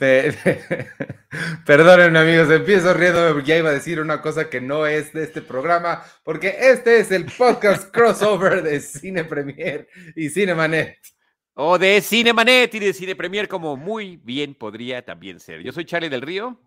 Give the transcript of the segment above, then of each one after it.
Perdónenme amigos, empiezo riéndome porque ya iba a decir una cosa que no es de este programa, porque este es el podcast crossover de Cine Premier y Cinemanet. O de Cinemanet y de Cine Premier, como muy bien podría también ser. Yo soy Charlie del Río.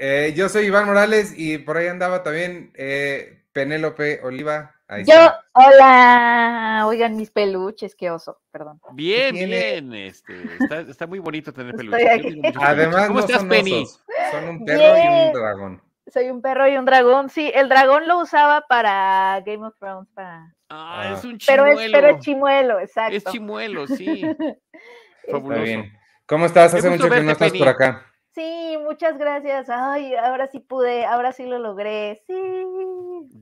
Eh, yo soy Iván Morales y por ahí andaba también eh, Penélope Oliva. Yo, hola, oigan mis peluches, qué oso, perdón. Bien, bien, este, está, muy bonito tener peluches. Además, ¿cómo estás, Penny? Son un perro y un dragón. Soy un perro y un dragón, sí, el dragón lo usaba para Game of Thrones, para... Ah, es un chimuelo. Pero es, pero es chimuelo, exacto. Es chimuelo, sí. Fabuloso. bien. ¿Cómo estás? Hace mucho que no estás por acá. Sí, muchas gracias. Ay, ahora sí pude, ahora sí lo logré. Sí.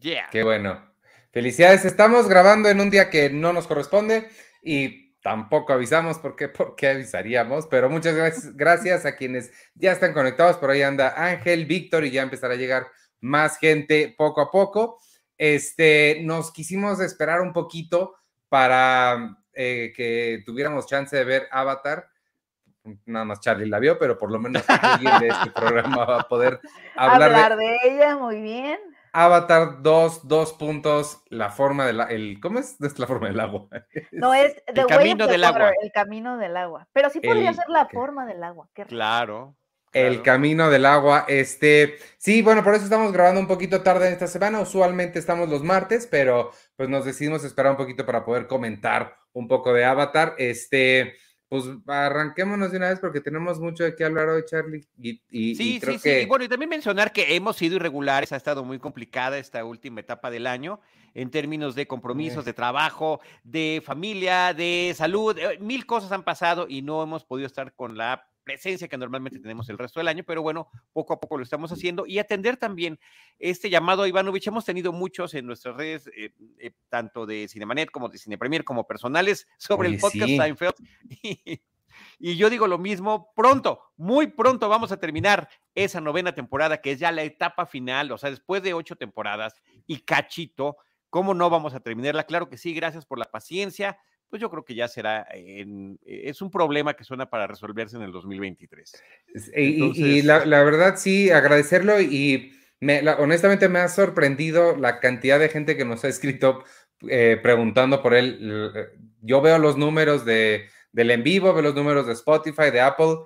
Yeah. Qué bueno. Felicidades, estamos grabando en un día que no nos corresponde y tampoco avisamos porque porque avisaríamos, pero muchas gracias, gracias a quienes ya están conectados. Por ahí anda Ángel, Víctor y ya empezará a llegar más gente poco a poco. Este, nos quisimos esperar un poquito para eh, que tuviéramos chance de ver Avatar. Nada más Charlie la vio, pero por lo menos alguien de este programa va a poder hablar, hablar de ella. Muy bien. Avatar 2, dos puntos, la forma del el ¿Cómo es? es la forma del agua. No es el camino del agua. El camino del agua. Pero sí podría ser la forma del agua. claro, El camino del agua. Este, sí, bueno, por eso estamos grabando un poquito tarde en esta semana. Usualmente estamos los martes, pero pues nos decidimos esperar un poquito para poder comentar un poco de Avatar. Este, pues arranquémonos de una vez porque tenemos mucho de qué hablar hoy, Charlie. Y, sí, sí, sí. Y bueno, y también mencionar que hemos sido irregulares, ha estado muy complicada esta última etapa del año en términos de compromisos, de trabajo, de familia, de salud. Eh, mil cosas han pasado y no hemos podido estar con la presencia que normalmente tenemos el resto del año, pero bueno, poco a poco lo estamos haciendo y atender también este llamado a Ivanovich. Hemos tenido muchos en nuestras redes, eh, eh, tanto de Cinemanet como de Cine Premier, como personales, sobre el podcast Seinfeld. Y, yo digo lo mismo, pronto, muy pronto vamos a terminar esa novena temporada, que es ya la etapa final, o sea, después de ocho temporadas y cachito, ¿cómo no vamos a terminarla? Claro que sí, gracias por la paciencia pues yo creo que ya será, en, eh, es un problema que suena para resolverse en el 2023. y, la, verdad sí, agradecerlo y me, honestamente me ha sorprendido la cantidad de gente que nos ha escrito eh, preguntando por él. Yo veo los números de, del en vivo, veo los números de Spotify, de Apple,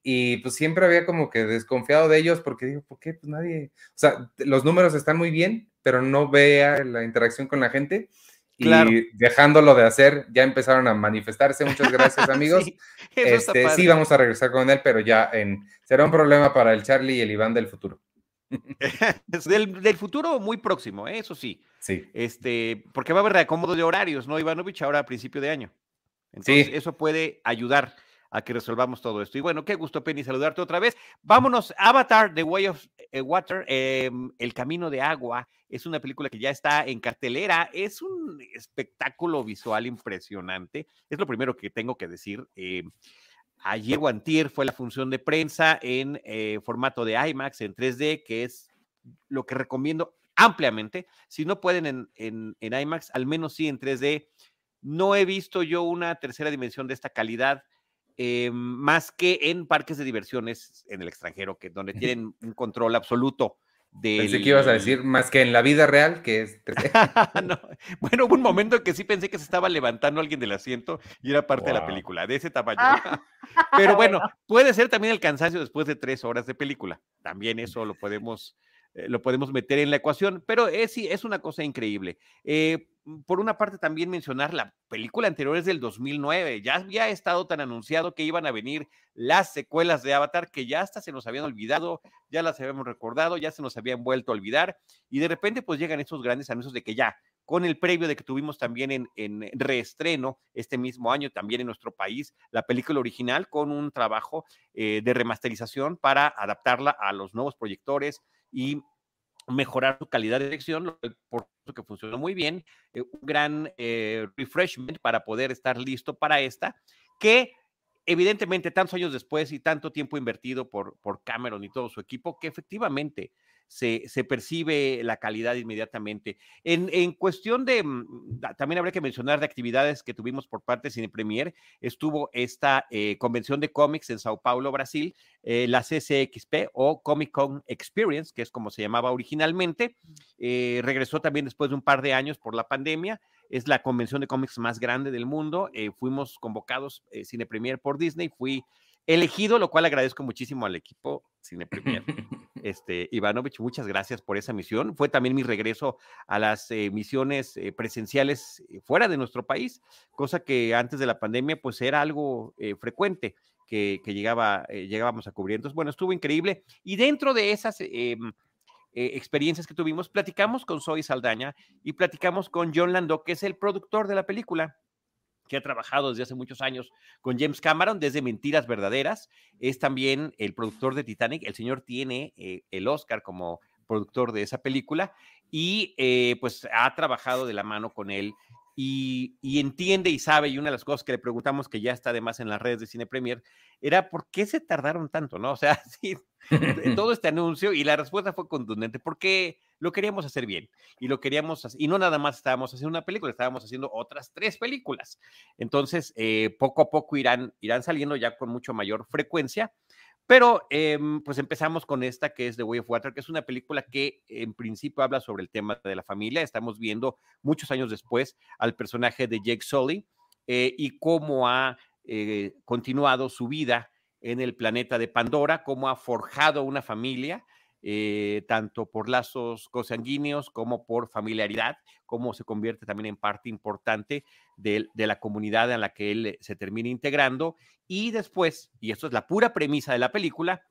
y pues siempre había como que desconfiado de ellos porque digo, ¿por qué? Pues nadie, o sea, los números están muy bien, pero no vea la interacción con la gente. Y dejándolo de hacer, ya empezaron a manifestarse. Muchas gracias, amigos. sí, este, sí, vamos a regresar con él, pero ya en, será un problema para el Charlie y el Iván del futuro. del, futuro muy próximo, ¿eh? eso sí. Sí. Este, porque va a haber reacomodo de horarios, ¿no, Ivanovich? Ahora a principio de año. Entonces, eso puede ayudar a que resolvamos todo esto. Y bueno, qué gusto, Penny, saludarte otra vez. Vámonos, Avatar, The Way of eh, Water, em, El Camino de Agua, es una película que ya está en cartelera, es un espectáculo visual impresionante, es lo primero que tengo que decir. Em, ayer Guantier fue la función de prensa en eh, formato de IMAX, en 3D, que es lo que recomiendo ampliamente. Si no pueden en, en, en IMAX, al menos sí en 3D. No he visto yo una tercera dimensión de esta calidad eh, más que en parques de diversiones en el extranjero, que donde tienen un control absoluto. de Pensé que ibas a decir más que en la vida real, que es... Bueno, hubo un momento en que sí pensé que se estaba levantando alguien del asiento y era parte de la película, de ese tamaño. Ah. Pero bueno, puede ser también el cansancio después de tres horas de película. También eso lo podemos, eh, lo podemos meter en la ecuación, pero es, sí, es una cosa increíble. Eh, Mm, por una parte también mencionar la película anterior es del 2009, ya había estado tan anunciado que iban a venir las secuelas de Avatar que ya hasta se nos habían olvidado, ya las habíamos recordado, ya se nos habían vuelto a olvidar y de repente pues llegan esos grandes anuncios de que ya con el previo de que tuvimos también en, en, reestreno este mismo año, también en nuestro país, la película original con un trabajo eh, de remasterización para adaptarla a los nuevos proyectores y mejorar su calidad de dirección, por eso que funcionó muy bien, eh, un gran eh, refreshment para poder estar listo para esta, que evidentemente tantos años después y tanto tiempo invertido por, por Cameron y todo su equipo, que efectivamente se, se percibe la calidad inmediatamente. En, en, cuestión de, mm, también habría que mencionar de actividades que tuvimos por parte de Cine Premier, estuvo esta eh, convención de cómics en Sao Paulo, Brasil, eh, la CCXP o Comic Con Experience, que es como se llamaba originalmente. Eh, regresó también después de un par de años por la pandemia es la convención de cómics más grande del mundo. Eh, fuimos convocados eh, Cine Premier por Disney, fui elegido, lo cual agradezco muchísimo al equipo Cine Premier. Este, Ivanovich, muchas gracias por esa misión. Fue también mi regreso a las eh, misiones presenciales fuera de nuestro país, cosa que antes de la pandemia pues era algo frecuente que, que llegaba, llegábamos a cubrir. Entonces, bueno, estuvo increíble. Y dentro de esas em, eh, experiencias que tuvimos, platicamos con Zoe Saldaña y platicamos con John Lando, que es el productor de la película que ha trabajado desde hace muchos años con James Cameron, desde Mentiras Verdaderas. Es también el productor de Titanic. El señor tiene eh, el Oscar como productor de esa película y eh, pues ha trabajado de la mano con él y, entiende y sabe, y una de las cosas que le preguntamos, que ya está además en las redes de Cine Premier, era por qué se tardaron tanto, ¿no? O sea, sí, todo este anuncio y la respuesta fue contundente, porque lo queríamos hacer bien y lo queríamos y no nada más estábamos haciendo una película, estábamos haciendo otras tres películas. Entonces, eh, poco a poco irán, irán saliendo ya con mucho mayor frecuencia pero em, pues empezamos con esta que es The Way of Water, que es una película que en principio habla sobre el tema de la familia. Estamos viendo muchos años después al personaje de Jake Sully eh, y cómo ha eh, continuado su vida en el planeta de Pandora, cómo ha forjado una familia eh, tanto por lazos cosanguíneos como por familiaridad, cómo se convierte también en parte importante de, la comunidad en la que él se termina integrando. Y después, y esto es la pura premisa de la película,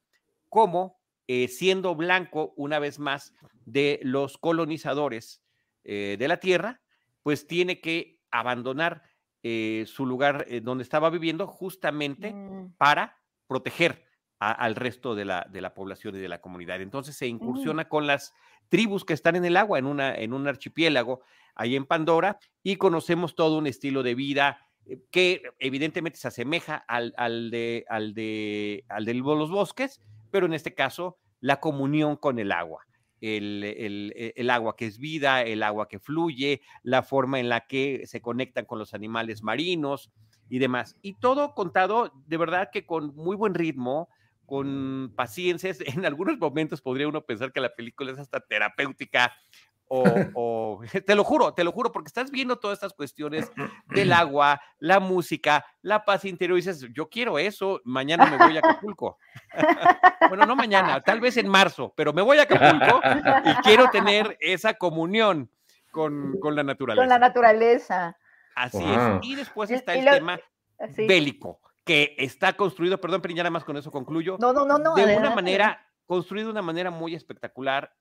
cómo eh, siendo blanco una vez más de los colonizadores eh, de la tierra, pues tiene que abandonar su lugar donde estaba viviendo justamente mm. para proteger al resto de la, de la población y de la comunidad. Entonces se incursiona con las tribus que están en el agua, en, una, en un archipiélago ahí en Pandora, y conocemos todo un estilo de vida eh, que evidentemente se asemeja al, al, de, al, de, al de los bosques, pero en este caso la comunión con el agua. El, el, e, el, agua que es vida, el agua que fluye, la forma en la que se conectan con los animales marinos y demás. Y todo contado de verdad que con muy buen ritmo, con paciencia. En algunos momentos podría uno pensar que la película es hasta terapéutica o, te lo juro, te lo juro, porque estás viendo todas estas cuestiones del agua, la música, la paz interior y dices, yo quiero eso, mañana me voy a Acapulco. bueno, no mañana, tal vez en marzo, pero me voy a Acapulco y quiero tener esa comunión con, la naturaleza. Con la naturaleza. Así es. Y después está el tema bélico que está construido, perdón, pero ya nada más con eso concluyo. No, no, no, no. De una manera, construido de una manera muy espectacular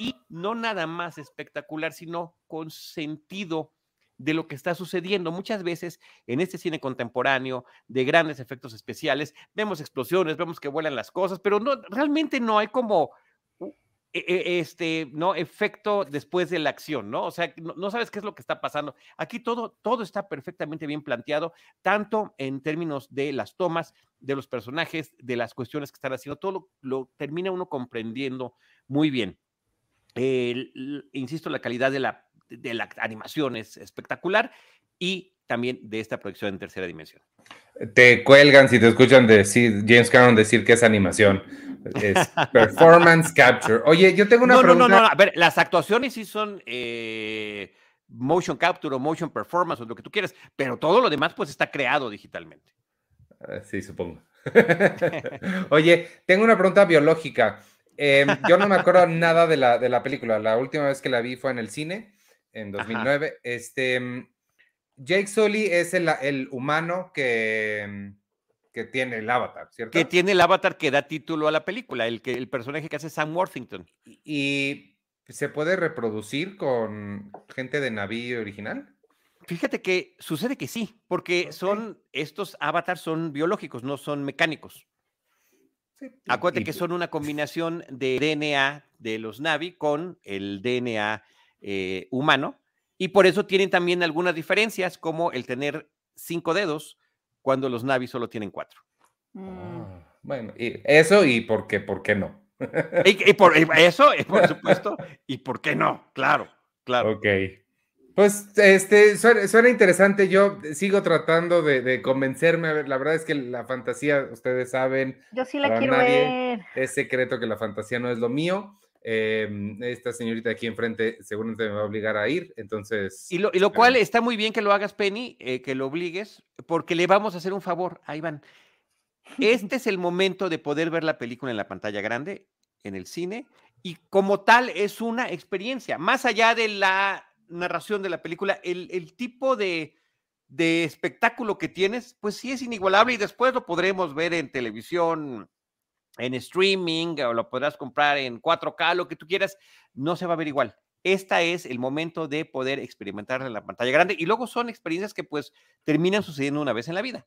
y no nada más espectacular, sino con sentido de lo que está sucediendo. Muchas veces en este cine contemporáneo de grandes efectos especiales vemos explosiones, vemos que vuelan las cosas, pero no realmente no hay como este, ¿no? Efecto después de la acción, ¿no? O sea, no, sabes qué es lo que está pasando. Aquí todo, todo está perfectamente bien planteado, tanto en términos de las tomas, de los personajes, de las cuestiones que están haciendo, todo lo, termina uno comprendiendo muy bien. insisto, la calidad de la, de la animación es espectacular y también de esta proyección en tercera dimensión. Te cuelgan si te escuchan decir James Cameron decir que es animación. Es performance capture. Oye, yo tengo una pregunta. No, no, no, a ver, las actuaciones sí son eh, motion capture o motion performance o lo que tú quieras, pero todo lo demás pues está creado digitalmente. Ah, sí, supongo. Oye, tengo una pregunta biológica. Em, yo no me acuerdo nada de la, de la película. La última vez que la vi fue en el cine, en 2009. Este, em, Jake Sully es el, el humano que que tiene el avatar, ¿cierto? Que tiene el avatar que da título a la película, el, que, el personaje que hace Sam Worthington. ¿Y se puede reproducir con gente de Naví original? Fíjate que sucede que sí, porque son estos avatars son biológicos, no son mecánicos. Sí, Acuérdate que son una combinación de DNA de los Navi con el DNA eh, humano, y por eso tienen también algunas diferencias, como el tener cinco dedos, cuando los Navi solo tienen cuatro. Mm. Ah, bueno, y eso y por qué, por qué no. Y, y por y eso, y por supuesto, y por qué no, claro, claro. Ok. Pues este suena, suena interesante. Yo sigo tratando de, de convencerme. A ver, la verdad es que la fantasía, ustedes saben, Yo sí la quiero nadie. ver. es secreto que la fantasía no es lo mío. Eh, esta señorita aquí enfrente seguramente me va a obligar a ir. Entonces. Y lo, y lo cual está muy bien que lo hagas, Penny, eh, que lo obligues, porque le vamos a hacer un favor. Ahí van. Este es el momento de poder ver la película en la pantalla grande, en el cine, y como tal es una experiencia. Más allá de la narración de la película, el, el tipo de, de espectáculo que tienes, pues sí es inigualable y después lo podremos ver en televisión, en streaming, o lo podrás comprar en 4K, lo que tú quieras, no se va a ver igual. Esta es el momento de poder experimentar en la pantalla grande y luego son experiencias que pues terminan sucediendo una vez en la vida.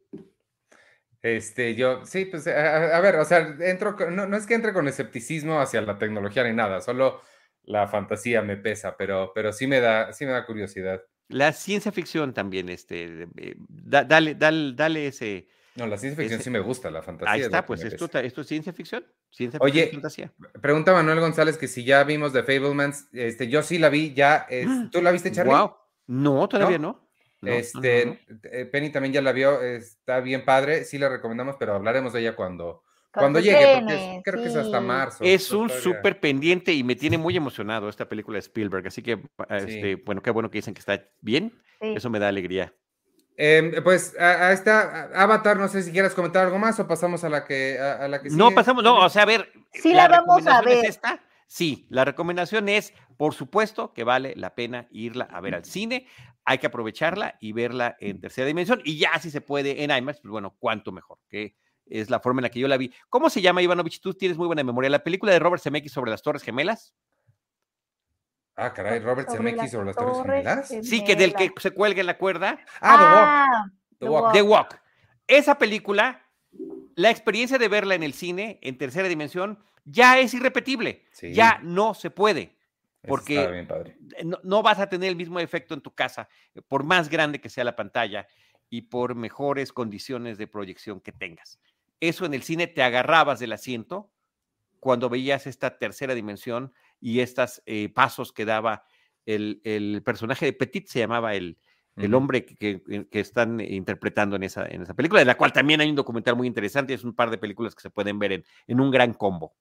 Este, yo, sí, pues, a, a ver, o sea, entro, con- no, no es que entre con escepticismo hacia la tecnología ni nada, solo la fantasía me pesa, pero, pero sí me da, sí me da curiosidad. La ciencia ficción también, este, eh, da- dale, dale, dale ese. No, la ciencia ficción sí me gusta, la fantasía. Ahí está, pues esto, es ciencia ficción. Ciencia Oye, ficción fantasía. Pregunta Manuel González que si ya vimos The Fablemans, este, yo sí la vi, ya, es- ¿tú la viste, Charlie? Wow. No, todavía no. No, no, Este, no, no. eh, Penny también ya la vio, está bien padre, sí la recomendamos, pero hablaremos de ella cuando, Cuando cuando llegue, porque es- creo que es hasta marzo. Es un súper pendiente y me tiene muy emocionado esta película de Spielberg. Así que, ah, Sí. este, bueno, qué bueno que dicen que está bien. Sí. Eso me da alegría. Em, pues a, a esta Avatar, no sé si quieras comentar algo más o pasamos a la que a, a la que No pasamos, no, o sea, a ver. Sí la vamos a recomendación es ver. esta. Sí, la recomendación es, por supuesto, que vale la pena irla a ver al cine. Hay que aprovecharla y verla en tercera dimensión. Y ya si se puede en IMAX, pues bueno, cuánto mejor, que es la forma en la que yo la vi. ¿Cómo se llama, Ivanovich? Tú tienes muy buena memoria. La película de Robert Zemeckis sobre las Torres Gemelas. Ah, caray, Robert Sobre Zemeckis sobre las Torres Gemelas. Gemelas. Sí, que del que se cuelga en la cuerda. Ah, The Walk. The Walk. The Walk. Esa película, la experiencia de verla en el cine, en tercera dimensión, ya es irrepetible. Sí. Ya no se puede. Porque- estaba bien padre. No, no vas a tener el mismo efecto en tu casa, por más grande que sea la pantalla y por mejores condiciones de proyección que tengas. Eso en el cine te agarrabas del asiento cuando veías esta tercera dimensión y estos pasos que daba el, el personaje de Petit, se llamaba el, el hombre que, que- que están interpretando en esa, en esa película, de la cual también hay un documental muy interesante, es un par de películas que se pueden ver en, en un gran combo.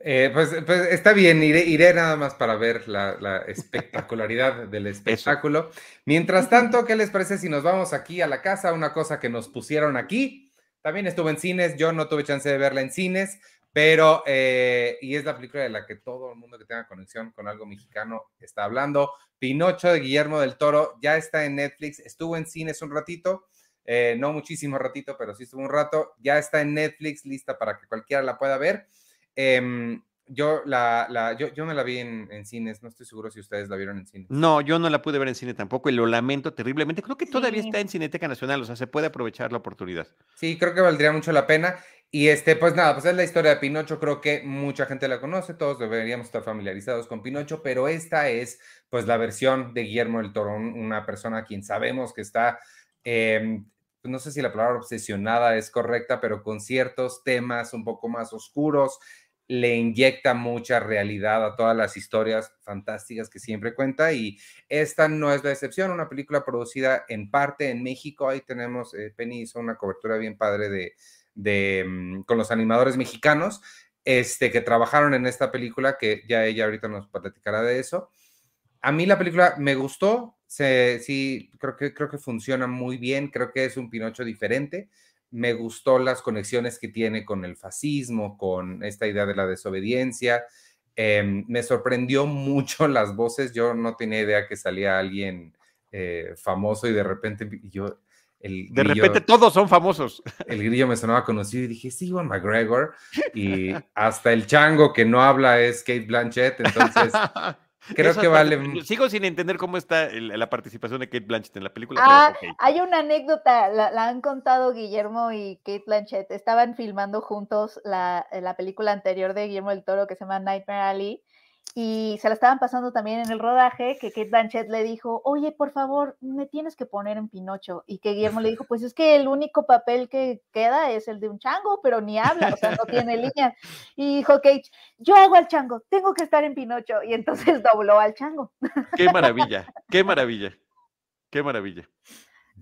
Eh, pues, pues está bien, iré, iré nada más para ver la, la espectacularidad del espectáculo. Mientras tanto, ¿qué les parece si nos vamos aquí a la casa? Una cosa que nos pusieron aquí. También estuvo en cines, yo no tuve chance de verla en cines, pero, eh, y es la película de la que todo el mundo que tenga conexión con algo mexicano está hablando. Pinocho de Guillermo del Toro ya está en Netflix, estuvo en cines un ratito, eh, no muchísimo ratito, pero sí estuvo un rato, ya está en Netflix, lista para que cualquiera la pueda ver. Em, yo, la, la, yo, yo me la vi en, en cines, no estoy seguro si ustedes la vieron en cines. No, yo no la pude ver en cine tampoco y lo lamento terriblemente. Creo que todavía Sí. está en Cineteca Nacional, o sea, se puede aprovechar la oportunidad. Sí, creo que valdría mucho la pena. Y este, pues nada, pues es la historia de Pinocho, creo que mucha gente la conoce, todos deberíamos estar familiarizados con Pinocho, pero esta es pues la versión de Guillermo del Toro, un- una persona a quien sabemos que está, em, pues, no sé si la palabra obsesionada es correcta, pero con ciertos temas un poco más oscuros, le inyecta mucha realidad a todas las historias fantásticas que siempre cuenta y esta no es la excepción, una película producida en parte en México, ahí tenemos, eh, Penny hizo una cobertura bien padre de, de, mm, con los animadores mexicanos este, que trabajaron en esta película, que ya ella ahorita nos platicará de eso. A mí la película me gustó, se, sí, creo que, creo que funciona muy bien, creo que es un Pinocho diferente. Me gustó las conexiones que tiene con el fascismo, con esta idea de la desobediencia. Em, me sorprendió mucho las voces, yo no tenía idea que salía alguien eh, famoso y de repente yo... El De grillo- repente todos son famosos. el grillo me sonaba conocido y dije, sí, Iwan McGregor. Y hasta el chango que no habla es Kate Blanchett. Entonces, creo Eso que vale- Sigo sin entender cómo está el- la participación de Kate Blanchett en la película. Ah, hay una anécdota, la, la han contado Guillermo y Kate Blanchett. Estaban filmando juntos la, la película anterior de Guillermo del Toro que se llama Nightmare Alley. Y se la estaban pasando también en el rodaje, que Kate Blanchett le dijo, oye, por favor, me tienes que poner en Pinocho. Y que Guillermo le dijo, pues es que el único papel que queda es el de un chango, pero ni habla, o sea, no tiene línea. Y dijo Kate, yo hago al chango, tengo que estar en Pinocho. Y entonces dobló al chango. Qué maravilla, qué maravilla, qué maravilla.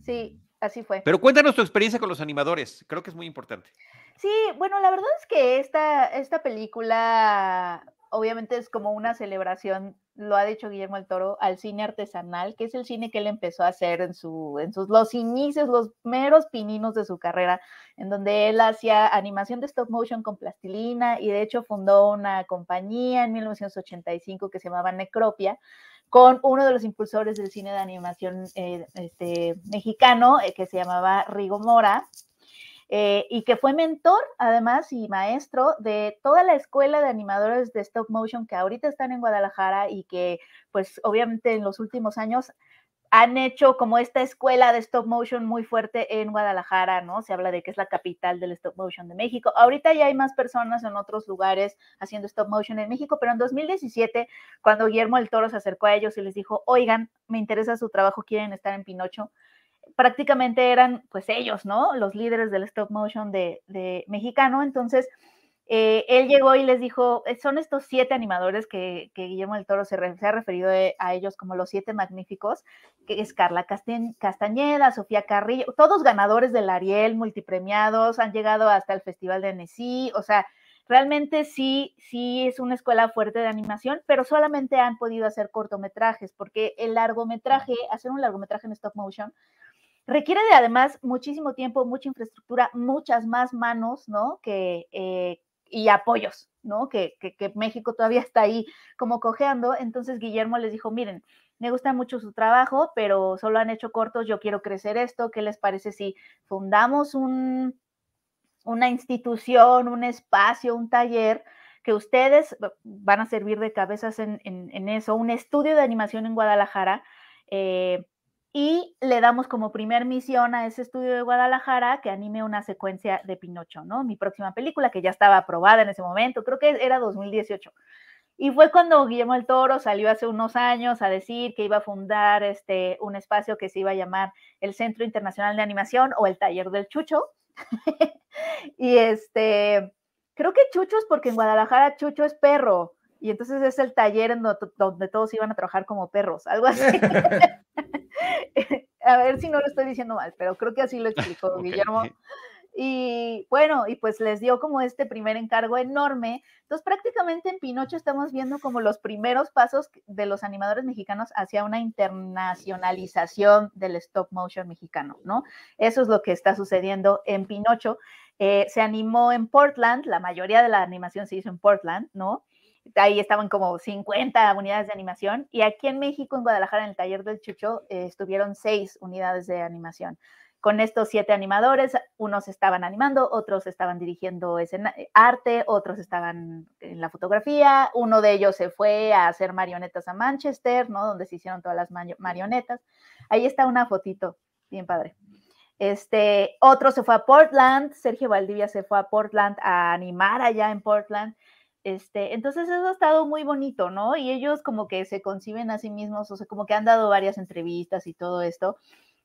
Sí, así fue. Pero cuéntanos tu experiencia con los animadores, creo que es muy importante. Sí, bueno, la verdad es que esta, esta película obviamente es como una celebración, lo ha dicho Guillermo el Toro, al cine artesanal, que es el cine que él empezó a hacer en, su, en sus los inicios, los meros pininos de su carrera, en donde él hacía animación de stop motion con plastilina y de hecho fundó una compañía en 1985 que se llamaba Necropia con uno de los impulsores del cine de animación eh, este, mexicano, eh, que se llamaba Rigo Mora, eh, y que fue mentor además y maestro de toda la escuela de animadores de stop motion que ahorita están en Guadalajara y que pues obviamente en los últimos años han hecho como esta escuela de stop motion muy fuerte en Guadalajara, ¿no? Se habla de que es la capital del stop motion de México. Ahorita ya hay más personas en otros lugares haciendo stop motion en México, pero en 2017, cuando Guillermo el Toro se acercó a ellos y les dijo, oigan, me interesa su trabajo, quieren estar en Pinocho, prácticamente eran pues ellos, ¿no? Los líderes del stop motion de, mexicano. Entonces, eh, él llegó y les dijo, eh, son estos siete animadores que, Guillermo del Toro se, ha referido a ellos como los siete magníficos, que es Carla Castañeda, Sofía Carrillo, todos ganadores del Ariel, multipremiados, han llegado hasta el Festival de Annecy, o sea, realmente sí, sí es una escuela fuerte de animación, pero solamente han podido hacer cortometrajes, porque el largometraje, hacer un largometraje en stop motion, Requiere de además muchísimo tiempo, mucha infraestructura, muchas más manos, ¿no? Que, eh, y apoyos, ¿no? Que, que, México todavía está ahí como cojeando. Entonces Guillermo les dijo, miren, me gusta mucho su trabajo, pero solo han hecho cortos, yo quiero crecer esto, ¿qué les parece si fundamos un, una institución, un espacio, un taller? que ustedes van a servir de cabezas en, en, eso, un estudio de animación en Guadalajara, eh, y le damos como primer misión a ese estudio de Guadalajara que anime una secuencia de Pinocho, ¿no? Mi próxima película, que ya estaba aprobada en ese momento, creo que era 2018. Y fue cuando Guillermo el Toro salió hace unos años a decir que iba a fundar este, un espacio que se iba a llamar el Centro Internacional de Animación o el Taller del Chucho. y este, creo que Chucho es porque en Guadalajara Chucho es perro. Y entonces es el taller en donde todos iban a trabajar como perros, algo así. a ver si no lo estoy diciendo mal, pero creo que así lo explicó Guillermo. Y bueno, y pues les dio como este primer encargo enorme. Entonces prácticamente en Pinocho estamos viendo como los primeros pasos de los animadores mexicanos hacia una internacionalización del stop motion mexicano, ¿no? Eso es lo que está sucediendo en Pinocho. Eh, se animó en Portland, la mayoría de la animación se hizo en Portland, ¿no? Ahí estaban como 50 unidades de animación y aquí en México, en Guadalajara, en el taller del Chucho, eh, estuvieron seis unidades de animación. Con estos siete animadores, unos estaban animando, otros estaban dirigiendo arte, otros estaban en la fotografía, uno de ellos se fue a hacer marionetas a Manchester, ¿no? Donde se hicieron todas las marionetas. Ahí está una fotito, bien padre. Este, otro se fue a Portland, Sergio Valdivia se fue a Portland a animar allá en Portland. Este, entonces eso ha estado muy bonito, ¿no? Y ellos como que se conciben a sí mismos, o sea, como que han dado varias entrevistas y todo esto.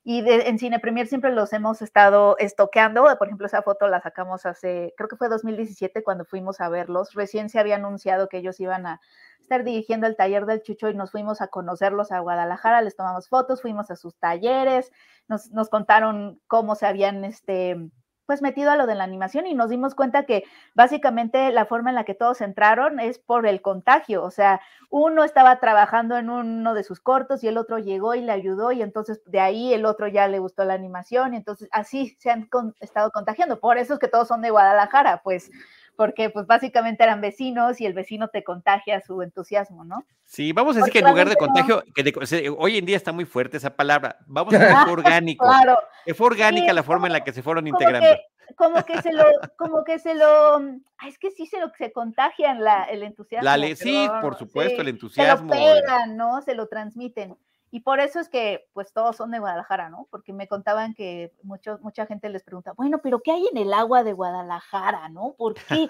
Y en Cine Premier siempre los hemos estado estoqueando. Por ejemplo, esa foto la sacamos hace, creo que fue 2017 cuando fuimos a verlos. Recién se había anunciado que ellos iban a estar dirigiendo el taller del Chucho y nos fuimos a conocerlos a Guadalajara, les tomamos fotos, fuimos a sus talleres, nos, nos contaron cómo se habían, este, pues metido a lo de la animación y nos dimos cuenta que básicamente la forma en la que todos entraron es por el contagio, o sea, uno estaba trabajando en uno de sus cortos y el otro llegó y le ayudó y entonces de ahí el otro ya le gustó la animación y entonces así se han estado contagiando, por eso es que todos son de Guadalajara, pues porque pues básicamente eran vecinos y el vecino te contagia su entusiasmo, ¿no? Sí, vamos a decir que en lugar de contagio, que hoy en día está muy fuerte esa palabra, vamos a decir que fue orgánico. Claro. Fue orgánica la forma en la que se fueron integrando. como que se lo, como que se lo, es que sí se lo se contagian la, el entusiasmo. sí, por supuesto, el entusiasmo. Se lo pegan, ¿no? Se lo transmiten. Y por eso es que, pues, todos son de Guadalajara, ¿no? Porque me contaban que mucho, mucha gente les pregunta, bueno, pero ¿qué hay en el agua de Guadalajara, no? ¿Por qué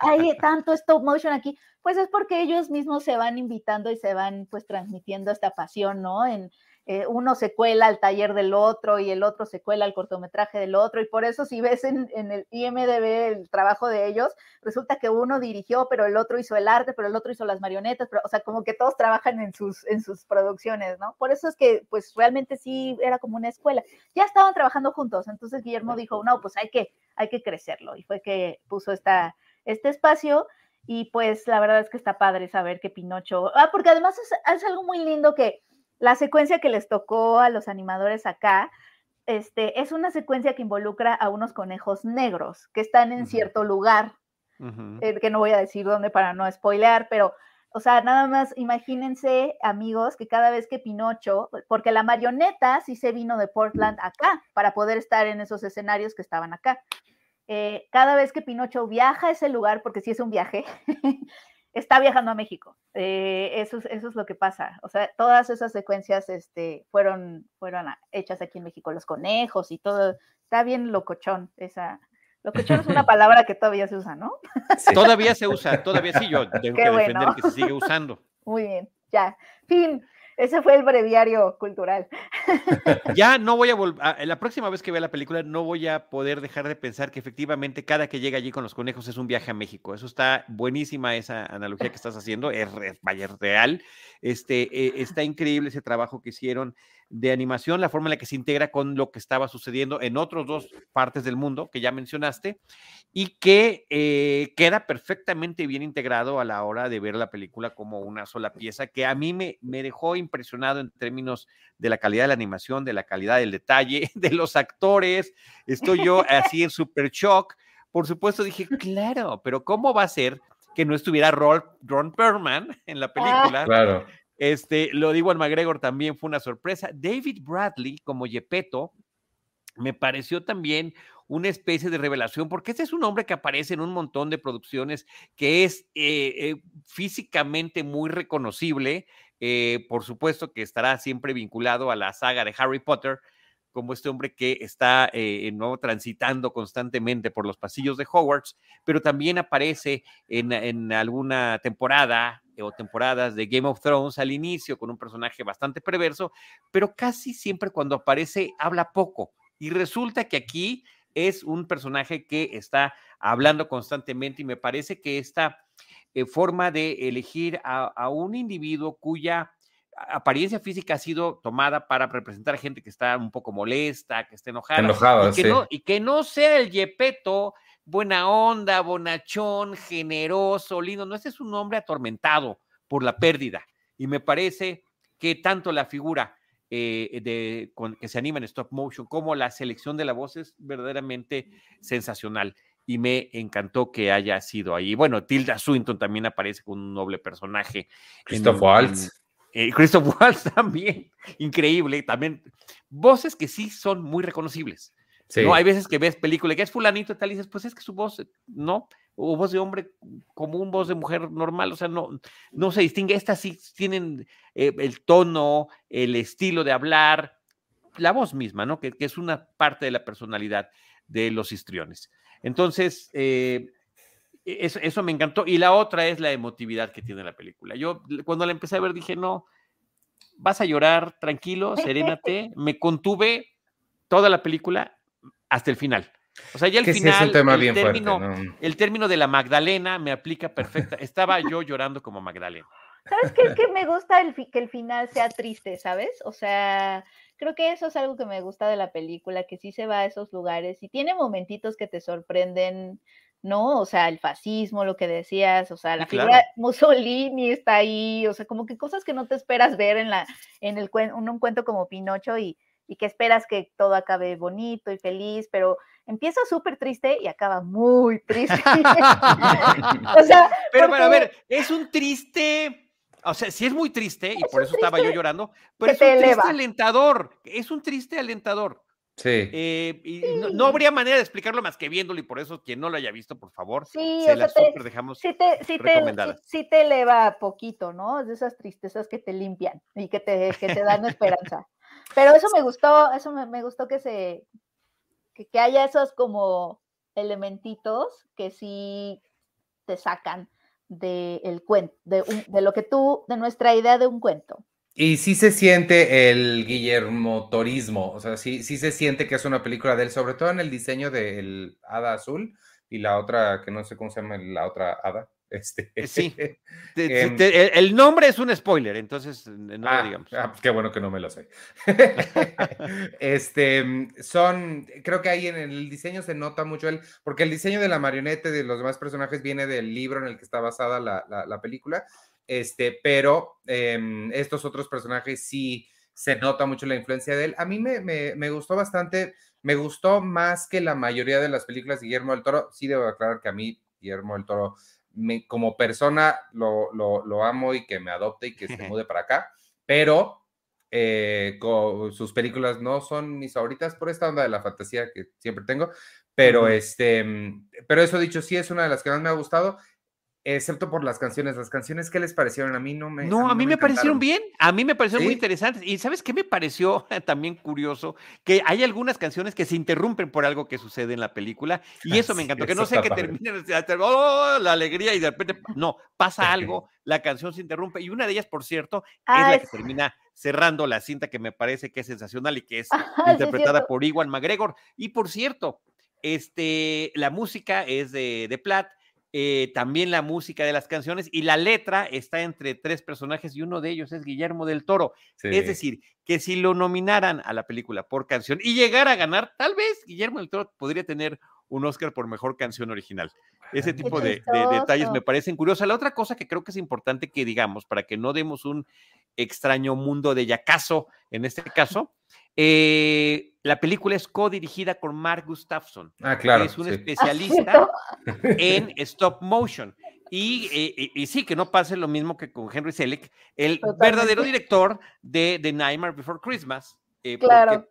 hay tanto stop motion aquí? Pues es porque ellos mismos se van invitando y se van, pues, transmitiendo esta pasión, ¿no? En, eh, uno se cuela al taller del otro y el otro se cuela al cortometraje del otro. Y por eso si ves en, el IMDB el trabajo de ellos, resulta que uno dirigió, pero el otro hizo el arte, pero el otro hizo las marionetas, pero, o sea, como que todos trabajan en sus, en sus producciones, ¿no? Por eso es que, pues, realmente sí era como una escuela. Ya estaban trabajando juntos, entonces Guillermo dijo, no, pues hay que, hay que crecerlo. Y fue que puso esta, este espacio. Y pues la verdad es que está padre saber que Pinocho, ah, porque además es algo muy lindo que la secuencia que les tocó a los animadores acá, este, es una secuencia que involucra a unos conejos negros que están en cierto lugar, eh, que no voy a decir dónde para no spoilear, pero, o sea, nada más imagínense, amigos, que cada vez que Pinocho, porque la marioneta sí se vino de Portland acá para poder estar en esos escenarios que estaban acá. Eh, cada vez que Pinocho viaja a ese lugar, porque sí es un viaje, está viajando a México. Eh, eso, es, eso es lo que pasa. O sea, todas esas secuencias este, fueron, fueron hechas aquí en México, los conejos y todo. Está bien locochón esa. Locochón es una palabra que todavía se usa, ¿no? Todavía se usa, todavía sí, yo tengo que defender que se sigue usando. Muy bien, ya. Fin. Ese fue el breviario cultural. Ya no voy a volver, la próxima vez que vea la película no voy a poder dejar de pensar que efectivamente cada que llega allí con los conejos es un viaje a México. Eso está buenísima esa analogía que estás haciendo, es, es real. Este, eh, está increíble ese trabajo que hicieron de animación, la forma en la que se integra con lo que estaba sucediendo en otras dos partes del mundo que ya mencionaste y que eh, queda perfectamente bien integrado a la hora de ver la película como una sola pieza que a mí me, me dejó impresionado en términos de la calidad de la animación, de la calidad del detalle, de los actores. Estoy yo así en super shock. Por supuesto dije, claro, pero ¿cómo va a ser que no estuviera Ron Perlman en la ah. película? Claro. Este, lo digo al McGregor también fue una sorpresa. David Bradley como Yepeto me pareció también una especie de revelación, porque este es un hombre que aparece en un montón de producciones, que es eh, eh, físicamente muy reconocible, eh, por supuesto que estará siempre vinculado a la saga de Harry Potter, como este hombre que está ¿no? transitando constantemente por los pasillos de Hogwarts, pero también aparece en alguna temporada o temporadas de Game of Thrones al inicio con un personaje bastante perverso, pero casi siempre cuando aparece habla poco. Y resulta que aquí es un personaje que está hablando constantemente y me parece que esta eh, forma de elegir a, un individuo cuya apariencia física ha sido tomada para representar a gente que está un poco molesta, que está enojada, y, que no, y que no sea el yepeto buena onda, bonachón, generoso, lindo. No, este es un hombre atormentado por la pérdida. Y me parece que tanto la figura eh, de, que se anima en stop motion como la selección de la voz es verdaderamente sensacional. Y me encantó que haya sido ahí. Bueno, Tilda Swinton también aparece con un noble personaje. Christoph Waltz. Eh, Christoph Waltz también, increíble. También voces que sí son muy reconocibles. No, hay veces que ves película que es fulanito y tal y dices, pues es que su voz, no, o voz de hombre común, voz de mujer normal, o sea, no, no se distingue. Estas sí tienen eh, el tono, el estilo de hablar, la voz misma, ¿no? Que, es una parte de la personalidad de los histriones. Entonces, eh, e, eso, eso, me encantó. Y la otra es la emotividad que tiene la película. Yo cuando la empecé a ver dije, no, vas a llorar, tranquilo, serénate. Me contuve toda la película hasta el final. O sea, ya el final, el, término, el término de la Magdalena me aplica perfecta. Estaba yo llorando como Magdalena. ¿Sabes qué? Es que me gusta el que el final sea triste, ¿sabes? O sea, creo que eso es algo que me gusta de la película, que sí se va a esos lugares y tiene momentitos que te sorprenden, ¿no? O sea, el fascismo, lo que decías, o sea, la figura Mussolini está ahí, o sea, como que cosas que no te esperas ver en la en el en un cuento como Pinocho y y que esperas que todo acabe bonito y feliz, pero empieza súper triste y acaba muy triste. o sea, pero, a ver, es un triste, o sea, sí es muy triste y por eso estaba yo llorando, pero es un triste alentador, es un triste alentador. Sí. Eh, y No, habría manera de explicarlo más que viéndolo y por eso quien no lo haya visto, por favor, sí, se las te, dejamos sí te, sí sí, te eleva poquito, ¿no? De esas tristezas que te limpian y que te, que te dan esperanza. Pero eso me gustó, eso me, gustó que se, que, que, haya esos como elementitos que sí te sacan de el cuento, de, de lo que tú, de nuestra idea de un cuento. Y sí se siente el Guillermo Torismo, o sea, sí, sí se siente que es una película de él, sobre todo en el diseño del Hada Azul y la otra, que no sé cómo se llama la otra Hada. Este, eh, sí. Em, el nombre es un spoiler, entonces eh, no lo ah, digamos. Ah, pues qué bueno que no me lo sé. este, son, creo que ahí en el diseño se nota mucho el, porque el diseño de la marioneta y de los demás personajes viene del libro en el que está basada la, la película este, pero em, estos otros personajes sí se nota mucho la influencia de él. A mí me, me, gustó bastante, me gustó más que la mayoría de las películas de Guillermo del Toro. Sí debo aclarar que a mí Guillermo del Toro, me, como persona, lo, lo, amo y que me adopte y que se mude para acá, pero eh, sus películas no son mis favoritas por esta onda de la fantasía que siempre tengo, pero este, pero eso dicho, sí es una de las que más me ha gustado excepto por las canciones. Las canciones, ¿qué les parecieron? A mí no me. No, a mí, me, parecieron bien. A mí me parecieron muy interesantes. Y ¿sabes qué me pareció también curioso? Que hay algunas canciones que se interrumpen por algo que sucede en la película. Y eso me encantó. que no sé que terminen, oh, la alegría y de repente, no, pasa algo, la canción se interrumpe. Y una de ellas, por cierto, es la que termina cerrando la cinta que me parece que es sensacional y que es interpretada por Iwan McGregor. Y por cierto, este, la música es de, de Platt eh, también la música de las canciones y la letra está entre tres personajes y uno de ellos es Guillermo del Toro. Es decir, que si lo nominaran a la película por canción y llegara a ganar, tal vez Guillermo del Toro podría tener un Oscar por mejor canción original. Ese tipo de, detalles me parecen curiosos. La otra cosa que creo que es importante que digamos, para que no demos un extraño mundo de yacazo en este caso, eh, la película es co-dirigida con Mark Gustafson, ah, claro, que es un especialista en stop motion. Eh, y, sí, que no pase lo mismo que con Henry Selick, el verdadero director de The Nightmare Before Christmas. Eh, claro.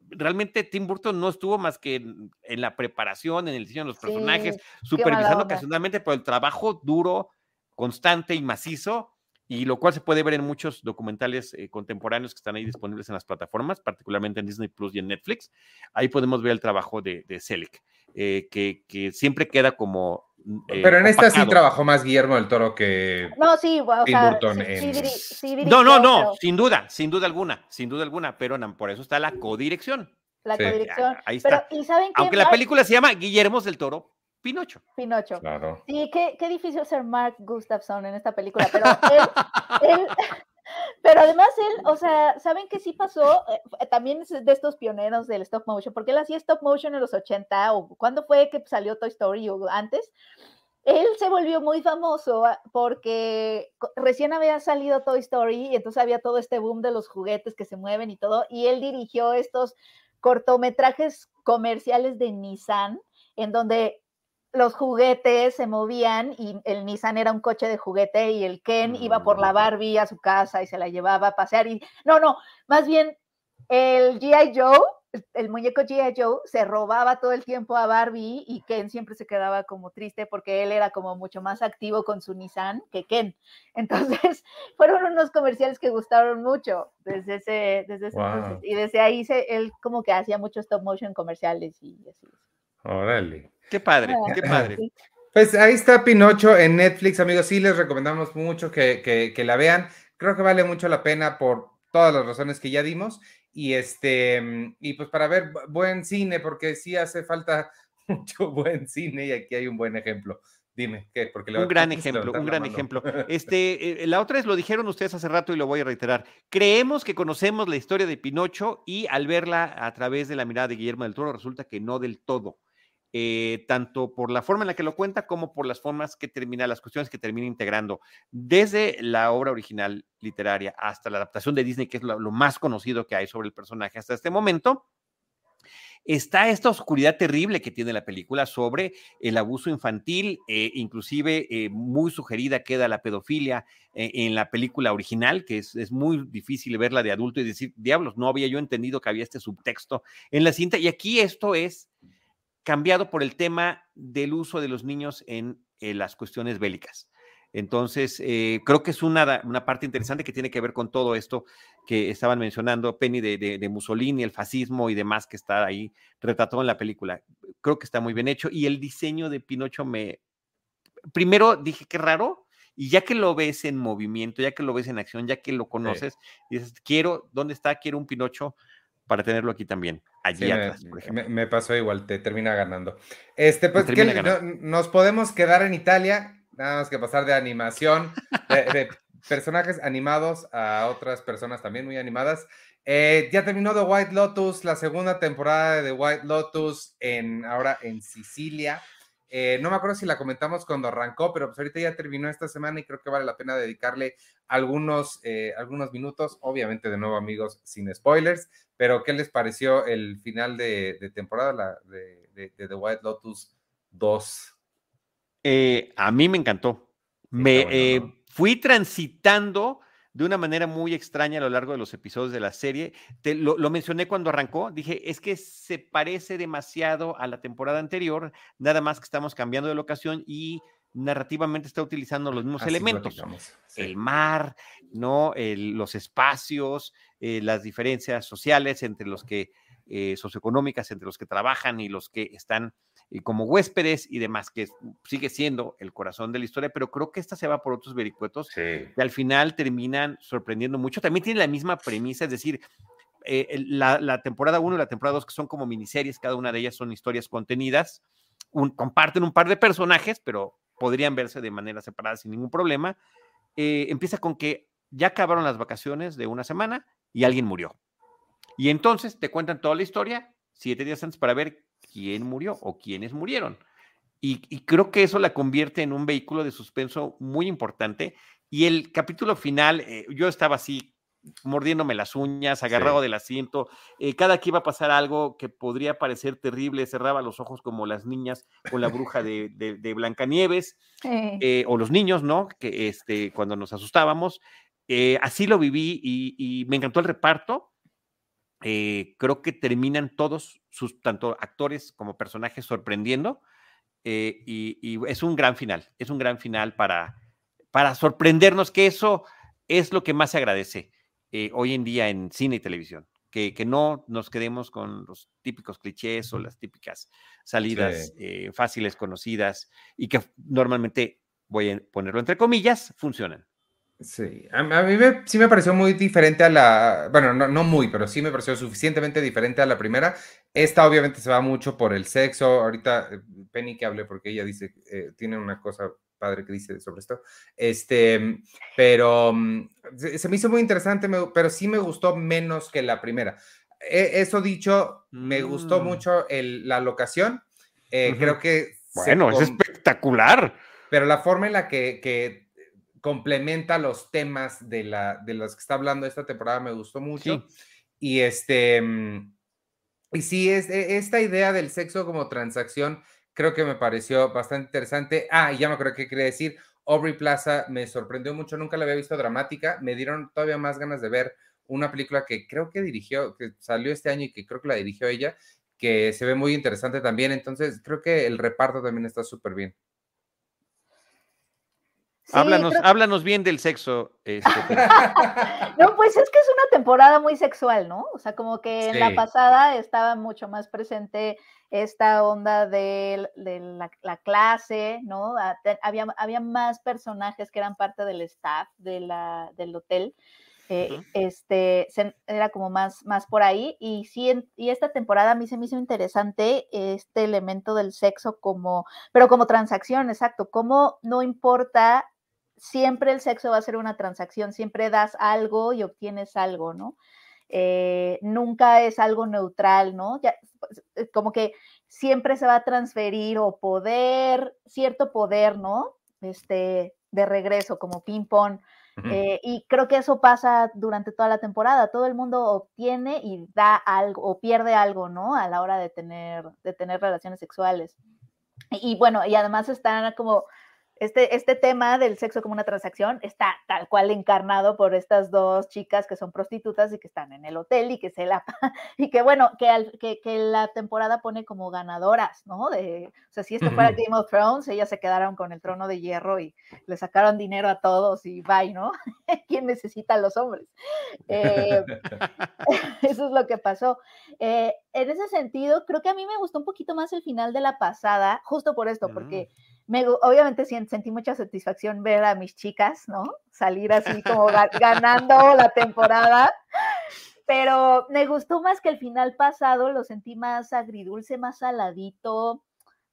realmente Tim Burton no estuvo más que en, la preparación, en el diseño de los personajes, supervisando ocasionalmente, por el trabajo duro, constante y macizo y lo cual se puede ver en muchos documentales eh, contemporáneos que están ahí disponibles en las plataformas, particularmente en Disney Plus y en Netflix. Ahí podemos ver el trabajo de, de Selick, eh, que, que, siempre queda como. Mm, eh, Pero en esta sí trabajó más Guillermo del Toro que. No, sí, o sea, no, no, no, sin duda, sin duda alguna, sin duda alguna, pero por eso está la codirección. La codirección. Ahí está. ¿y saben Aunque la película se llama Guillermo del Toro, Pinocho. Pinocho. Claro. Sí, qué, qué, difícil ser Mark Gustafson en esta película, pero él, pero además él, o sea, ¿saben qué sí pasó? Eh, también es de estos pioneros del stop motion, porque él hacía stop motion en los 80 o cuando fue que salió Toy Story o antes. Él se volvió muy famoso ah, porque recién había salido Toy Story y entonces había todo este boom de los juguetes que se mueven y todo, y él dirigió estos cortometrajes comerciales de Nissan en donde los juguetes se movían y el Nissan era un coche de juguete y el Ken iba por la mm. Barbie a su casa y se la llevaba a pasear y no, no, más bien el GI Joe, el muñeco GI Joe se robaba todo el tiempo a Barbie y Ken siempre se quedaba como triste porque él era como mucho más activo con su Nissan que Ken. Entonces, fueron unos comerciales que gustaron mucho desde ese, desde y desde ahí se, él como que hacía muchos stop motion comerciales y así. Órale. Qué padre, ah, qué padre. Pues ahí está Pinocho en Netflix, amigos. Sí, les recomendamos mucho que, la vean. Creo que vale mucho la pena por todas las razones que ya dimos. Y este, y pues para ver buen cine, porque sí hace falta mucho buen cine y aquí hay un buen ejemplo. Dime, ¿qué? Porque un gran ejemplo, un gran ejemplo. Este, eh, la otra es, lo dijeron ustedes hace rato y lo voy a reiterar. Creemos que conocemos la historia de Pinocho y al verla a través de la mirada de Guillermo del Toro resulta que no del todo. Eh, tanto por la forma en la que lo cuenta como por las formas que termina, las cuestiones que termina integrando, desde la obra original literaria hasta la adaptación de Disney, que es lo, más conocido que hay sobre el personaje hasta este momento. está esta oscuridad terrible que tiene la película sobre el abuso infantil, eh, inclusive eh, muy sugerida queda la pedofilia eh, en la película original, que es, es, muy difícil verla de adulto y decir, diablos, no había yo entendido que había este subtexto en la cinta. Y aquí esto es cambiado por el tema del uso de los niños en las cuestiones bélicas. Entonces, eh, creo que es una, una, parte interesante que tiene que ver con todo esto que estaban mencionando, Penny, de, de, Mussolini, el fascismo y demás que está ahí retratado en la película. Creo que está muy bien hecho y el diseño de Pinocho me... Primero dije, qué raro, y ya que lo ves en movimiento, ya que lo ves en acción, ya que lo conoces, dices, quiero, ¿dónde está? Quiero un Pinocho para tenerlo aquí también, allí atrás, me, por ejemplo. Me, pasó igual, te termina ganando. Este, pues, nos podemos quedar en Italia nada más que pasar de animación, de, personajes animados a otras personas también muy animadas. Eh, ya terminó The White Lotus, la segunda temporada de The White Lotus en, ahora en Sicilia. Eh, no me acuerdo si la comentamos cuando arrancó, pero pues ahorita ya terminó esta semana y creo que vale la pena dedicarle algunos, eh, algunos minutos. Obviamente, de nuevo, amigos, sin spoilers, pero ¿qué les pareció el final de, temporada de, de, The White Lotus 2? Eh, a mí me encantó. me fui transitando de una manera muy extraña a lo largo de los episodios de la serie. Te, lo, mencioné cuando arrancó, dije, es que se parece demasiado a la temporada anterior, nada más que estamos cambiando de locación y narrativamente está utilizando los mismos elementos. El mar, ¿no? los espacios, eh, las diferencias sociales entre los que, socioeconómicas, entre los que trabajan y los que están y como huéspedes y demás, que sigue siendo el corazón de la historia, pero creo que esta se va por otros vericuetos que al final terminan sorprendiendo mucho. También tiene la misma premisa, es decir, eh, la, temporada 1 y la temporada 2, que son como miniseries, cada una de ellas son historias contenidas, comparten un par de personajes, pero podrían verse de manera separada sin ningún problema. Eh, empieza con que ya acabaron las vacaciones de una semana y alguien murió. Y entonces te cuentan toda la historia siete días antes para ver quién murió o quiénes murieron. Y, creo que eso la convierte en un vehículo de suspenso muy importante. Y el capítulo final, eh, yo estaba así mordiéndome las uñas, agarrado del asiento. Eh, cada que iba a pasar algo que podría parecer terrible, cerraba los ojos como las niñas o la bruja de, de, Blancanieves, eh, o los niños, ¿no? Que este, cuando nos asustábamos. así lo viví y, me encantó el reparto. Eh, creo que terminan todos, sus, tanto actores como personajes, sorprendiendo. Eh, y, es un gran final, es un gran final para, para sorprendernos, que eso es lo que más se agradece eh, hoy en día en cine y televisión. Que, que, no nos quedemos con los típicos clichés o las típicas salidas fáciles, conocidas, y que normalmente, voy a ponerlo entre comillas, funcionan. Sí, a, mí sí me pareció muy diferente a la, bueno, no, no, muy, pero sí me pareció suficientemente diferente a la primera. Esta obviamente se va mucho por el sexo. Ahorita eh, Penny que hable porque ella dice, eh, tiene una cosa padre que dice sobre esto. Este, pero mm, se, me hizo muy interesante, pero sí me gustó menos que la primera. E, eso dicho, me gustó mm. mucho la locación. Eh, creo que... Bueno, es espectacular. Pero la forma en la que, que complementa los temas de, la, de los que está hablando esta temporada, me gustó mucho. Y este, mm, y sí, es, e, esta idea del sexo como transacción creo que me pareció bastante interesante. Ah, ya me acuerdo qué quería decir. Aubrey Plaza me sorprendió mucho, nunca la había visto dramática. Me dieron todavía más ganas de ver una película que creo que dirigió, que salió este año y que creo que la dirigió ella, que se ve muy interesante también. Entonces, creo que el reparto también está súper bien háblanos, háblanos bien del sexo. Este, no, pues es que es una temporada muy sexual, ¿no? O sea, como que en la pasada estaba mucho más presente esta onda de, la, clase, ¿no? Había, había más personajes que eran parte del staff de la, del hotel. Eh, este, era como más, más por ahí. Y sí, y esta temporada a mí se me hizo interesante este elemento del sexo como, pero como transacción, exacto, como no importa siempre el sexo va a ser una transacción, siempre das algo y obtienes algo, ¿no? Eh, nunca es algo neutral, ¿no? Ya, pues, eh, como que siempre se va a transferir o poder, cierto poder, ¿no? Este, de regreso, como ping-pong. Eh, y creo que eso pasa durante toda la temporada. Todo el mundo obtiene y da algo o pierde algo, ¿no? A la hora de tener, de tener relaciones sexuales. Y, y bueno, y además están como este, este tema del sexo como una transacción está tal cual encarnado por estas dos chicas que son prostitutas y que están en el hotel y que se la y que bueno, que, que, que, la temporada pone como ganadoras, ¿no? De, o sea, si esto fuera Game of Thrones, ellas se quedaron con el trono de hierro y le sacaron dinero a todos y bye, ¿no? ¿Quién necesita a los hombres? Eh, eso es lo que pasó. Eh, en ese sentido, creo que a mí me gustó un poquito más el final de la pasada, justo por esto, porque me, obviamente sentí mucha satisfacción ver a mis chicas, ¿no? Salir así como ganando la temporada, pero me gustó más que el final pasado, lo sentí más agridulce, más saladito,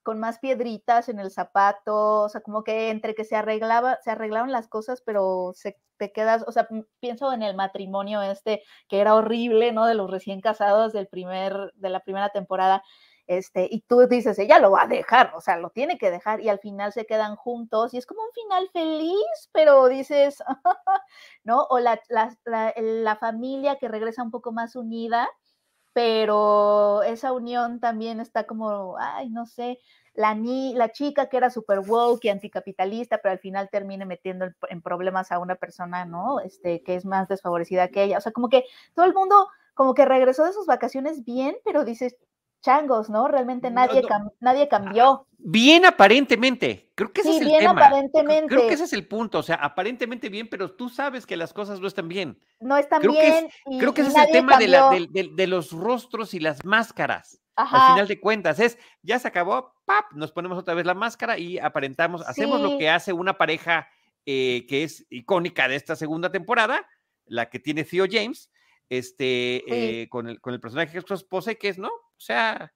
con más piedritas en el zapato, o sea, como que entre que se arreglaba, se arreglaron las cosas, pero se te quedas, o sea, pienso en el matrimonio este que era horrible, ¿no? De los recién casados del primer, de la primera temporada, este, y tú dices, ella lo va a dejar, o sea, lo tiene que dejar, y al final se quedan juntos, y es como un final feliz, pero dices, ¿no? O la, la, la, familia que regresa un poco más unida, pero esa unión también está como, ay, no sé, la, ni, la chica que era súper woke y anticapitalista, pero al final termina metiendo en problemas a una persona, ¿no? Este, que es más desfavorecida que ella. O sea, como que todo el mundo como que regresó de sus vacaciones bien, pero dices, changos, ¿no? Realmente nadie, nadie cambió. Bien aparentemente, creo que ese es el bien aparentemente. Creo que ese es el punto, o sea, aparentemente bien, pero tú sabes que las cosas no están bien. No están bien. creo que ese es el tema de, los rostros y las máscaras. Al final de cuentas, es, ya se acabó, ¡pap! Nos ponemos otra vez la máscara y aparentamos, hacemos lo que hace una pareja eh, que es icónica de esta segunda temporada, la que tiene Theo James, este, eh, con, el, con el personaje que es su esposa y que es, ¿no? O sea,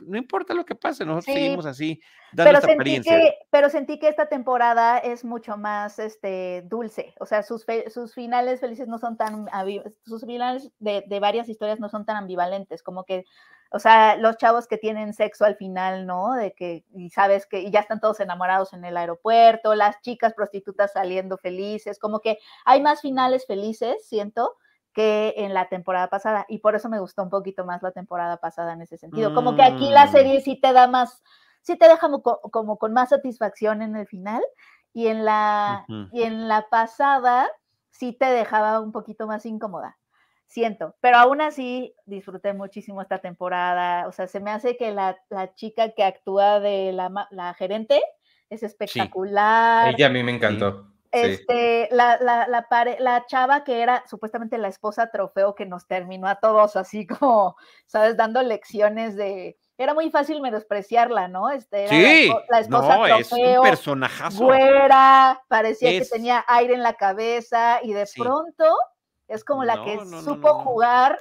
no importa lo que pase, nosotros seguimos así, dando pero sentí Que, pero sentí que esta temporada es mucho más este, dulce, o sea, sus, sus finales felices no son tan, sus finales de, de, varias historias no son tan ambivalentes, como que, o sea, los chavos que tienen sexo al final, ¿no? De que, y sabes que y ya están todos enamorados en el aeropuerto, las chicas prostitutas saliendo felices, como que hay más finales felices, siento, que en la temporada pasada. Y por eso me gustó un poquito más la temporada pasada en ese sentido. Como que aquí la mm. serie sí te da más, sí te deja como, con más satisfacción en el final. Y en la, y en la pasada sí te dejaba un poquito más incómoda. Siento, pero aún así disfruté muchísimo esta temporada. O sea, se me hace que la, la chica que actúa de la, la gerente es espectacular. Ella a mí me encantó. Este, la, la, la, la, chava que era supuestamente la esposa trofeo que nos terminó a todos así como, ¿sabes? Dando lecciones de... Era muy fácil menospreciarla, ¿no? Este, sí, la, esposa no, es un personajazo. Fuera, parecía que tenía aire en la cabeza y de pronto es como la que supo jugar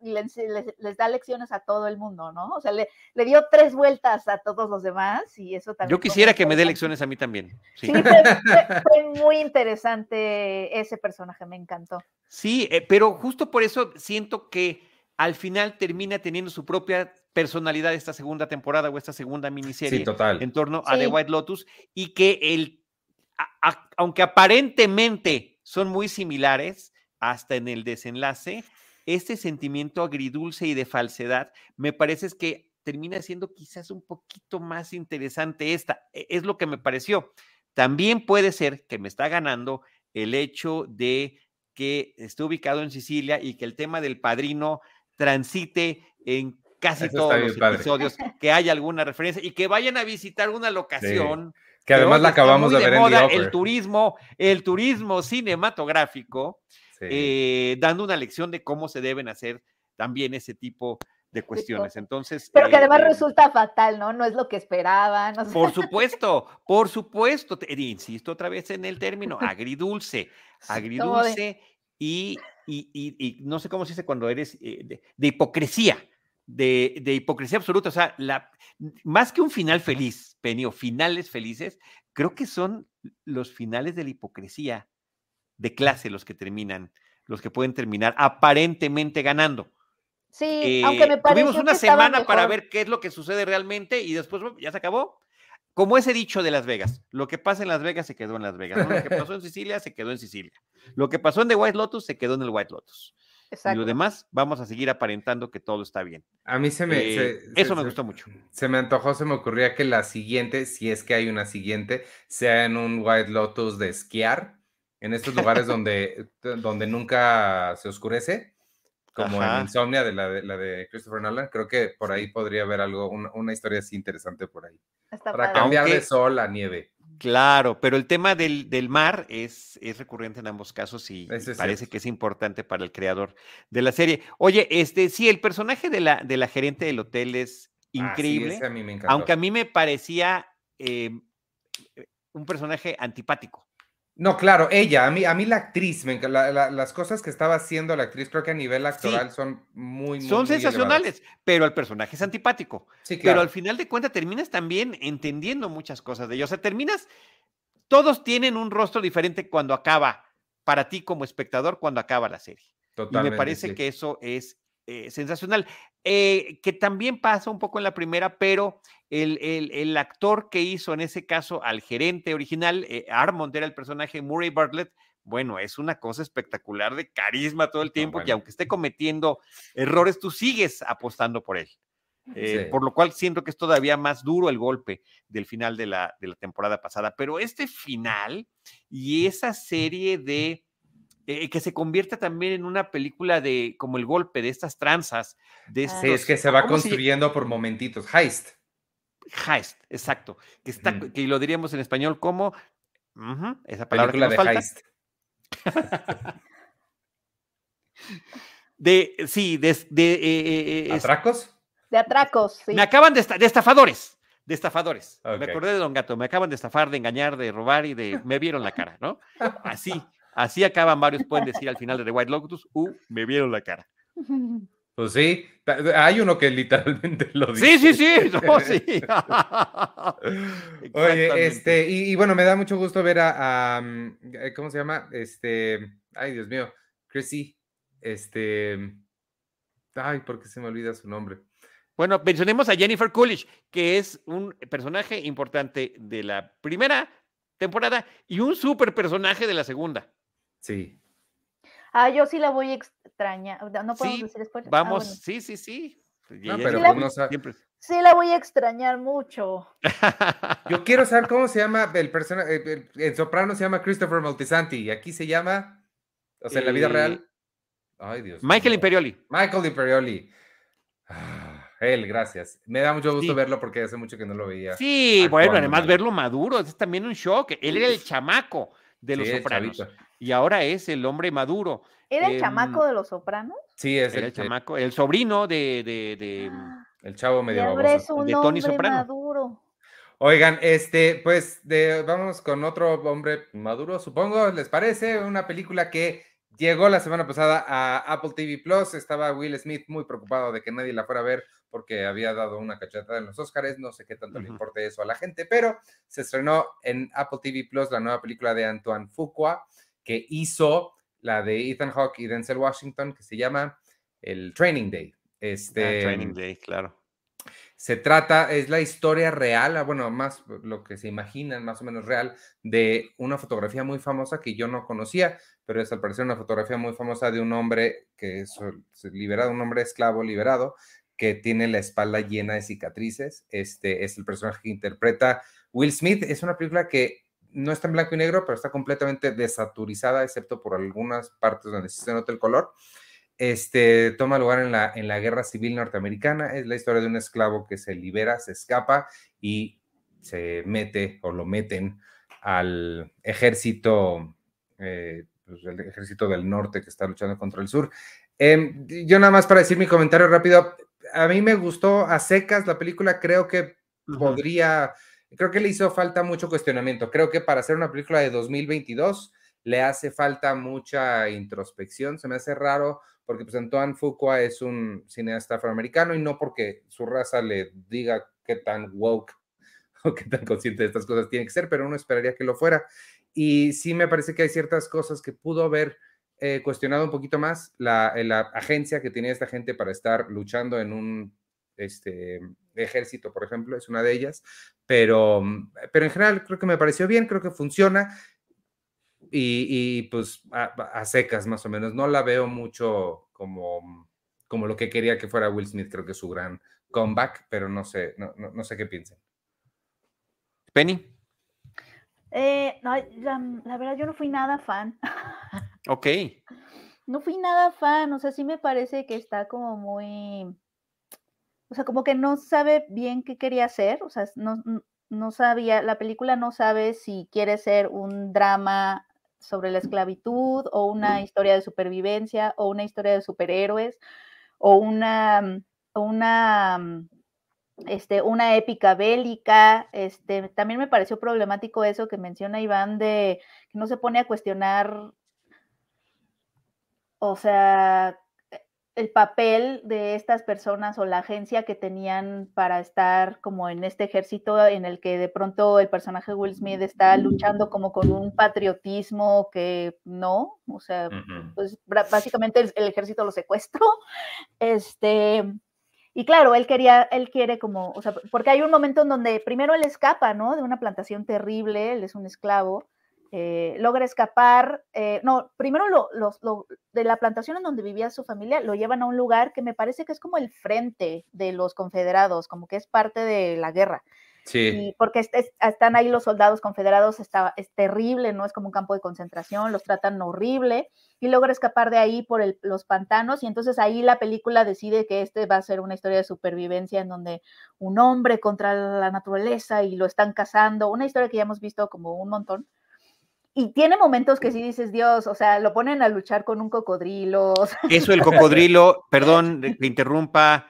les, les, da lecciones a todo el mundo, ¿no? O sea, le, le, dio tres vueltas a todos los demás y eso también. Yo quisiera que me dé lecciones a mí también. Sí, fue, muy interesante ese personaje, me encantó. Sí, eh, pero justo por eso siento que al final termina teniendo su propia personalidad esta segunda temporada o esta segunda miniserie en torno a The White Lotus y que el, aunque aparentemente son muy similares, hasta en el desenlace, este sentimiento agridulce y de falsedad, me parece que termina siendo quizás un poquito más interesante esta. E, es lo que me pareció. También puede ser que me está ganando el hecho de que esté ubicado en Sicilia y que el tema del padrino transite en casi todos los episodios, que haya alguna referencia y que vayan a visitar una locación. Que además la acabamos de ver en el turismo, el turismo cinematográfico. Eh, dando una lección de cómo se deben hacer también ese tipo de cuestiones. Entonces. Pero que eh, además eh, resulta fatal, ¿no? No es lo que esperaban. Por supuesto, por supuesto. insisto otra vez en el término, agridulce. Agridulce y, y, no sé cómo se dice cuando eres de, hipocresía. De, de, hipocresía absoluta. O sea, la, más que un final feliz, Penny, o finales felices, creo que son los finales de la hipocresía de clase los que terminan, los que pueden terminar aparentemente ganando. Sí, aunque me parece. Tuvimos una semana para ver qué es lo que sucede realmente y después ya se acabó. como ese dicho de Las Vegas, lo que pasa en Las Vegas se quedó en Las Vegas, lo que pasó en Sicilia se quedó en Sicilia, lo que pasó en The White Lotus se quedó en el White Lotus. Y lo demás, vamos a seguir aparentando que todo está bien. A mí se me... Eh, eso me gustó mucho. Se me antojó, se me ocurría que la siguiente, si es que hay una siguiente, sea en un White Lotus de esquiar, en estos lugares donde, donde nunca se oscurece, como en Insomnia de la, de la, de Christopher Nolan. Creo que por ahí podría haber algo, una, historia así interesante por ahí. Para cambiar de sol a nieve. Claro, pero el tema del, mar es, es, recurrente en ambos casos y parece que es importante para el creador de la serie. Oye, este, sí, el personaje de la, de la gerente del hotel es ah, increíble, aunque a mí me parecía em, un personaje antipático. No, claro, ella, a mí, a mí la actriz, las cosas que estaba haciendo la actriz, creo que a nivel actoral son muy, muy Son sensacionales, pero el personaje es antipático. Sí, Pero al final de cuentas terminas también entendiendo muchas cosas de ellos. O sea, terminas, todos tienen un rostro diferente cuando acaba, para ti como espectador, cuando acaba la serie. Totalmente, y me parece que eso es eh, sensacional. Eh, que también pasa un poco en la primera, pero el, el, actor que hizo en ese caso al gerente original, eh, Armond era el personaje Murray Bartlett, bueno, es una cosa espectacular de carisma todo el tiempo y aunque esté cometiendo errores, tú sigues apostando por él. Por lo cual siento que es todavía más duro el golpe del final de la, de la temporada pasada. Pero este final y esa serie de eh, que se convierta también en una película de como el golpe de estas tranzas. De sí, es que se va construyendo por momentitos. Heist. Heist, exacto. Que, está, que lo diríamos en español como esa palabra película de Heist. de, sí, de... de eh, eh, ¿Atracos? De atracos, sí. Me acaban de, de estafadores de estafadores. Me acordé de Don Gato, me acaban de estafar, de engañar, de robar y de me vieron la cara, ¿no? Así, Así acaban varios, pueden decir al final de The White Lotus, uh, me vieron la cara. Pues sí, hay uno que literalmente lo dice. Sí, sí, sí, sí. Oye, este, y, bueno, me da mucho gusto ver a, mm, eh, ¿cómo se llama? Este, ay, Dios mío, Chrissy, este, ay, ¿por qué se me olvida su nombre? Bueno, mencionemos a Jennifer Coolidge, que es un personaje importante de la primera temporada y un super personaje de la segunda. Sí. Ah, yo sí la voy a extrañar. No podemos decir spoiler. Ah, vamos, sí, sí, sí. No, pero no siempre... sí la voy a extrañar mucho. Yo quiero saber cómo se llama el personaje. El, soprano se llama Christopher Moltisanti y aquí se llama, o sea, en la vida real. Eh, Ay, Dios. Michael Imperioli. Michael Imperioli. Ah, él, gracias. Me da mucho gusto verlo porque hace mucho que no lo veía. Sí, bueno, además verlo maduro es también un shock. Él era el chamaco de los sopranos y ahora es el hombre maduro. ¿Era el chamaco em, de los sopranos? Sí, es el, chamaco, el sobrino de, de, ah, el chavo medio baboso. de Tony Soprano. Maduro. Oigan, este, pues de, vamos con otro hombre maduro, supongo, ¿les parece? Una película que llegó la semana pasada a Apple TV Plus. Estaba Will Smith muy preocupado de que nadie la fuera a ver porque había dado una cachetada en los Oscars. No sé qué tanto le importe eso a la gente, pero se estrenó en Apple TV Plus la nueva película de Antoine Fuqua que hizo la de Ethan Hawke y Denzel Washington, que se llama el Training Day. Este, Training Day, claro. Se trata, es la historia real, ah, bueno, más lo que se imaginan, más o menos real, de una fotografía muy famosa que yo no conocía, pero es al parecer una fotografía muy famosa de un hombre que es liberado, un hombre esclavo liberado, que tiene la espalda llena de cicatrices. Este es el personaje que interpreta Will Smith. Es una película que no está en blanco y negro, pero está completamente desaturizada, excepto por algunas partes donde se nota el color. Este toma lugar en la, en la guerra civil norteamericana. Es la historia de un esclavo que se libera, se escapa y se mete o lo meten al ejército, eh, pues, el ejército del norte que está luchando contra el sur. Em, yo nada más para decir mi comentario rápido, a mí me gustó a secas la película, creo que podría Creo que le hizo falta mucho cuestionamiento. Creo que para hacer una película de 2022 le hace falta mucha introspección. Se me hace raro porque pues Antoine Fuqua es un cineasta afroamericano y no porque su raza le diga qué tan woke o qué tan consciente de estas cosas tiene que ser, pero uno esperaría que lo fuera. Y sí me parece que hay ciertas cosas que pudo haber eh, cuestionado un poquito más la, la agencia que tenía esta gente para estar luchando en un este, ejército, por ejemplo, es una de ellas, pero, pero en general creo que me pareció bien, creo que funciona y, pues a, secas más o menos, no la veo mucho como, como lo que quería que fuera Will Smith, creo que es su gran comeback, pero no sé, no, no, sé qué piensen. Penny. Eh, no, la, verdad yo no fui nada fan. Ok. No fui nada fan, o sea, sí me parece que está como muy, o sea, como que no sabe bien qué quería hacer, o sea, no, no sabía, la película no sabe si quiere ser un drama sobre la esclavitud o una historia de supervivencia o una historia de superhéroes o una, una, este, una épica bélica. Este, también me pareció problemático eso que menciona Iván de que no se pone a cuestionar, o sea, el papel de estas personas o la agencia que tenían para estar como en este ejército en el que de pronto el personaje Will Smith está luchando como con un patriotismo que no, o sea, pues básicamente el, ejército lo secuestró. Este, y claro, él quería, él quiere como, o sea, porque hay un momento en donde primero él escapa, ¿no? De una plantación terrible, él es un esclavo, eh, logra escapar, eh, no, primero lo, de la plantación en donde vivía su familia, lo llevan a un lugar que me parece que es como el frente de los confederados, como que es parte de la guerra. Sí. porque están ahí los soldados confederados, está, es terrible, no es como un campo de concentración, los tratan horrible y logra escapar de ahí por los pantanos y entonces ahí la película decide que este va a ser una historia de supervivencia en donde un hombre contra la naturaleza y lo están cazando, una historia que ya hemos visto como un montón y tiene momentos que sí dices, Dios, o sea, lo ponen a luchar con un cocodrilo. Eso, el cocodrilo, perdón que interrumpa,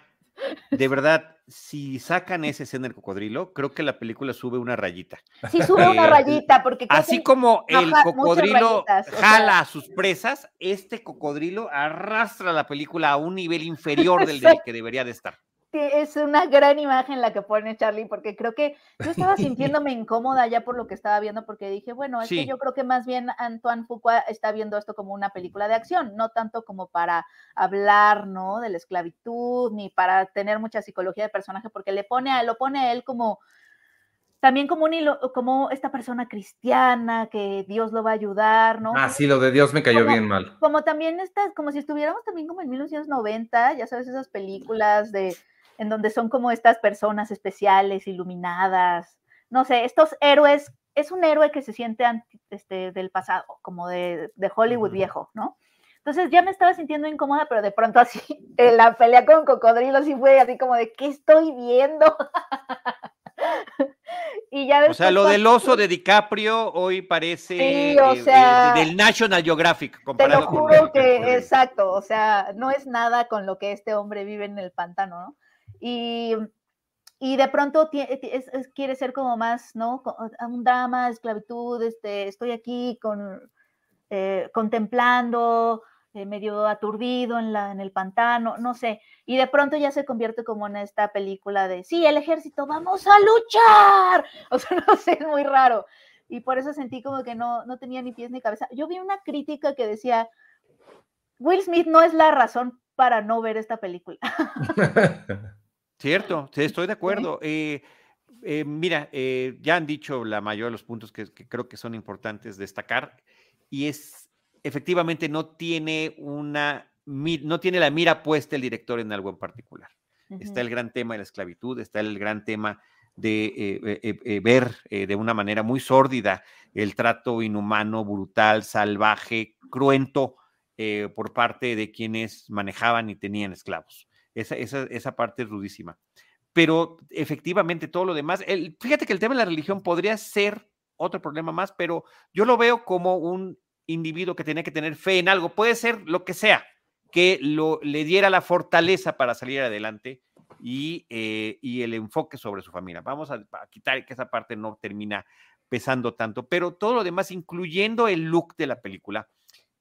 de verdad, si sacan esa escena del cocodrilo, creo que la película sube una rayita. Sí, sube una eh, rayita, porque... Así como el cocodrilo jala a sus presas, este cocodrilo arrastra la película a un nivel inferior del que debería de estar es una gran imagen la que pone Charlie, porque creo que yo estaba sintiéndome incómoda ya por lo que estaba viendo, porque dije, bueno, es que yo creo que más bien Antoine Fuqua está viendo esto como una película de acción, no tanto como para hablar, ¿no? De la esclavitud, ni para tener mucha psicología de personaje, porque le pone a, lo pone a él como también como, un, como esta persona cristiana, que Dios lo va a ayudar, ¿no? Ah, sí, lo de Dios me cayó bien mal. Como también estas, como si estuviéramos también como en 1990, ya sabes, esas películas de en donde son como estas personas especiales, iluminadas, no sé, estos héroes, es un héroe que se siente este, del pasado, como de, Hollywood viejo, ¿no? Entonces ya me estaba sintiendo incómoda, pero de pronto así, la pelea con cocodrilos y fue así como de, ¿qué estoy viendo? y ya o sea, lo del oso de DiCaprio hoy parece eh, eh, del National Geographic. Comparado te lo juro que, exacto, o sea, no es nada con lo que este hombre vive en el pantano, ¿no? Y, y de pronto quiere ser como más, ¿no? Un drama, esclavitud, este, estoy aquí con, eh, contemplando, eh, medio aturdido en, la, en el pantano, no sé, y de pronto ya se convierte como en esta película de, sí, el ejército, vamos a luchar, o sea, no sé, es muy raro, y por eso sentí como que no, no tenía ni pies ni cabeza. Yo vi una crítica que decía, Will Smith no es la razón para no ver esta película. Cierto, estoy de acuerdo. Eh, eh, mira, eh, ya han dicho la mayoría de los puntos que, creo que son importantes destacar y es efectivamente no tiene una no tiene la mira puesta el director en algo en particular. Está el gran tema de la esclavitud, está el gran tema de ver de una manera muy sórdida el trato inhumano, brutal, salvaje, cruento por parte de quienes manejaban y tenían esclavos. Esa, esa, esa parte es rudísima. Pero efectivamente todo lo demás, el, fíjate que el tema de la religión podría ser otro problema más, pero yo lo veo como un individuo que tenía que tener fe en algo, puede ser lo que sea, que lo, le diera la fortaleza para salir adelante y, eh, y el enfoque sobre su familia. Vamos a, a, quitar que esa parte no termina pesando tanto, pero todo lo demás, incluyendo el look de la película,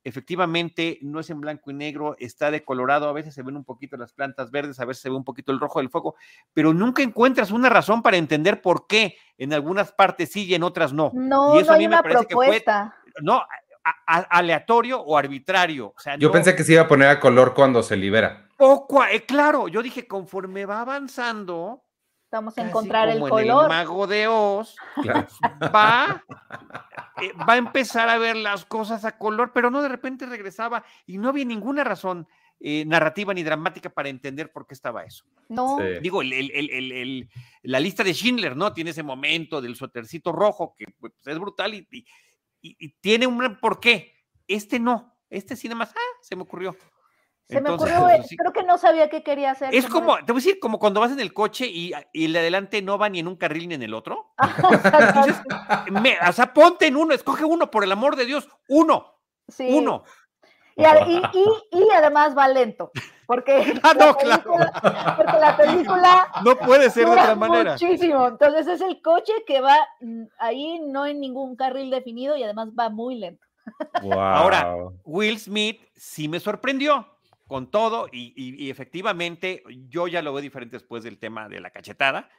efectivamente no es en blanco y negro, está de colorado, a veces se ven un poquito las plantas verdes, a veces se ve un poquito el rojo del fuego, pero nunca encuentras una razón para entender por qué en algunas partes sí y en otras no. No, no hay una propuesta. no, aleatorio o arbitrario. Yo pensé que se iba a poner a color cuando se libera. Poco, eh, claro, yo dije, conforme va avanzando, Vamos a encontrar el color. En el mago de Oz va, eh, va a empezar a ver las cosas a color, pero no de repente regresaba y no había ninguna razón eh, narrativa ni dramática para entender por qué estaba eso. No. Digo, la lista de Schindler, ¿no? Tiene ese momento del suétercito rojo que pues, es brutal y, y, tiene un porqué. Este no, este cine más, ah, se me ocurrió. Se me ocurrió, pues, creo que no sabía qué quería hacer. Es como, te voy a decir, como cuando vas en el coche y, el de adelante no va ni en un carril ni en el otro. o sea, ponte en uno, escoge uno, por el amor de Dios, uno. Sí. Uno. Y, y, además va lento, porque, ah, no, claro. porque la película no puede ser de otra manera. Muchísimo. Entonces es el coche que va mm, ahí no en ningún carril definido y además va muy lento. Ahora, Will Smith sí me sorprendió con todo y, efectivamente yo ya lo veo diferente después del tema de la cachetada,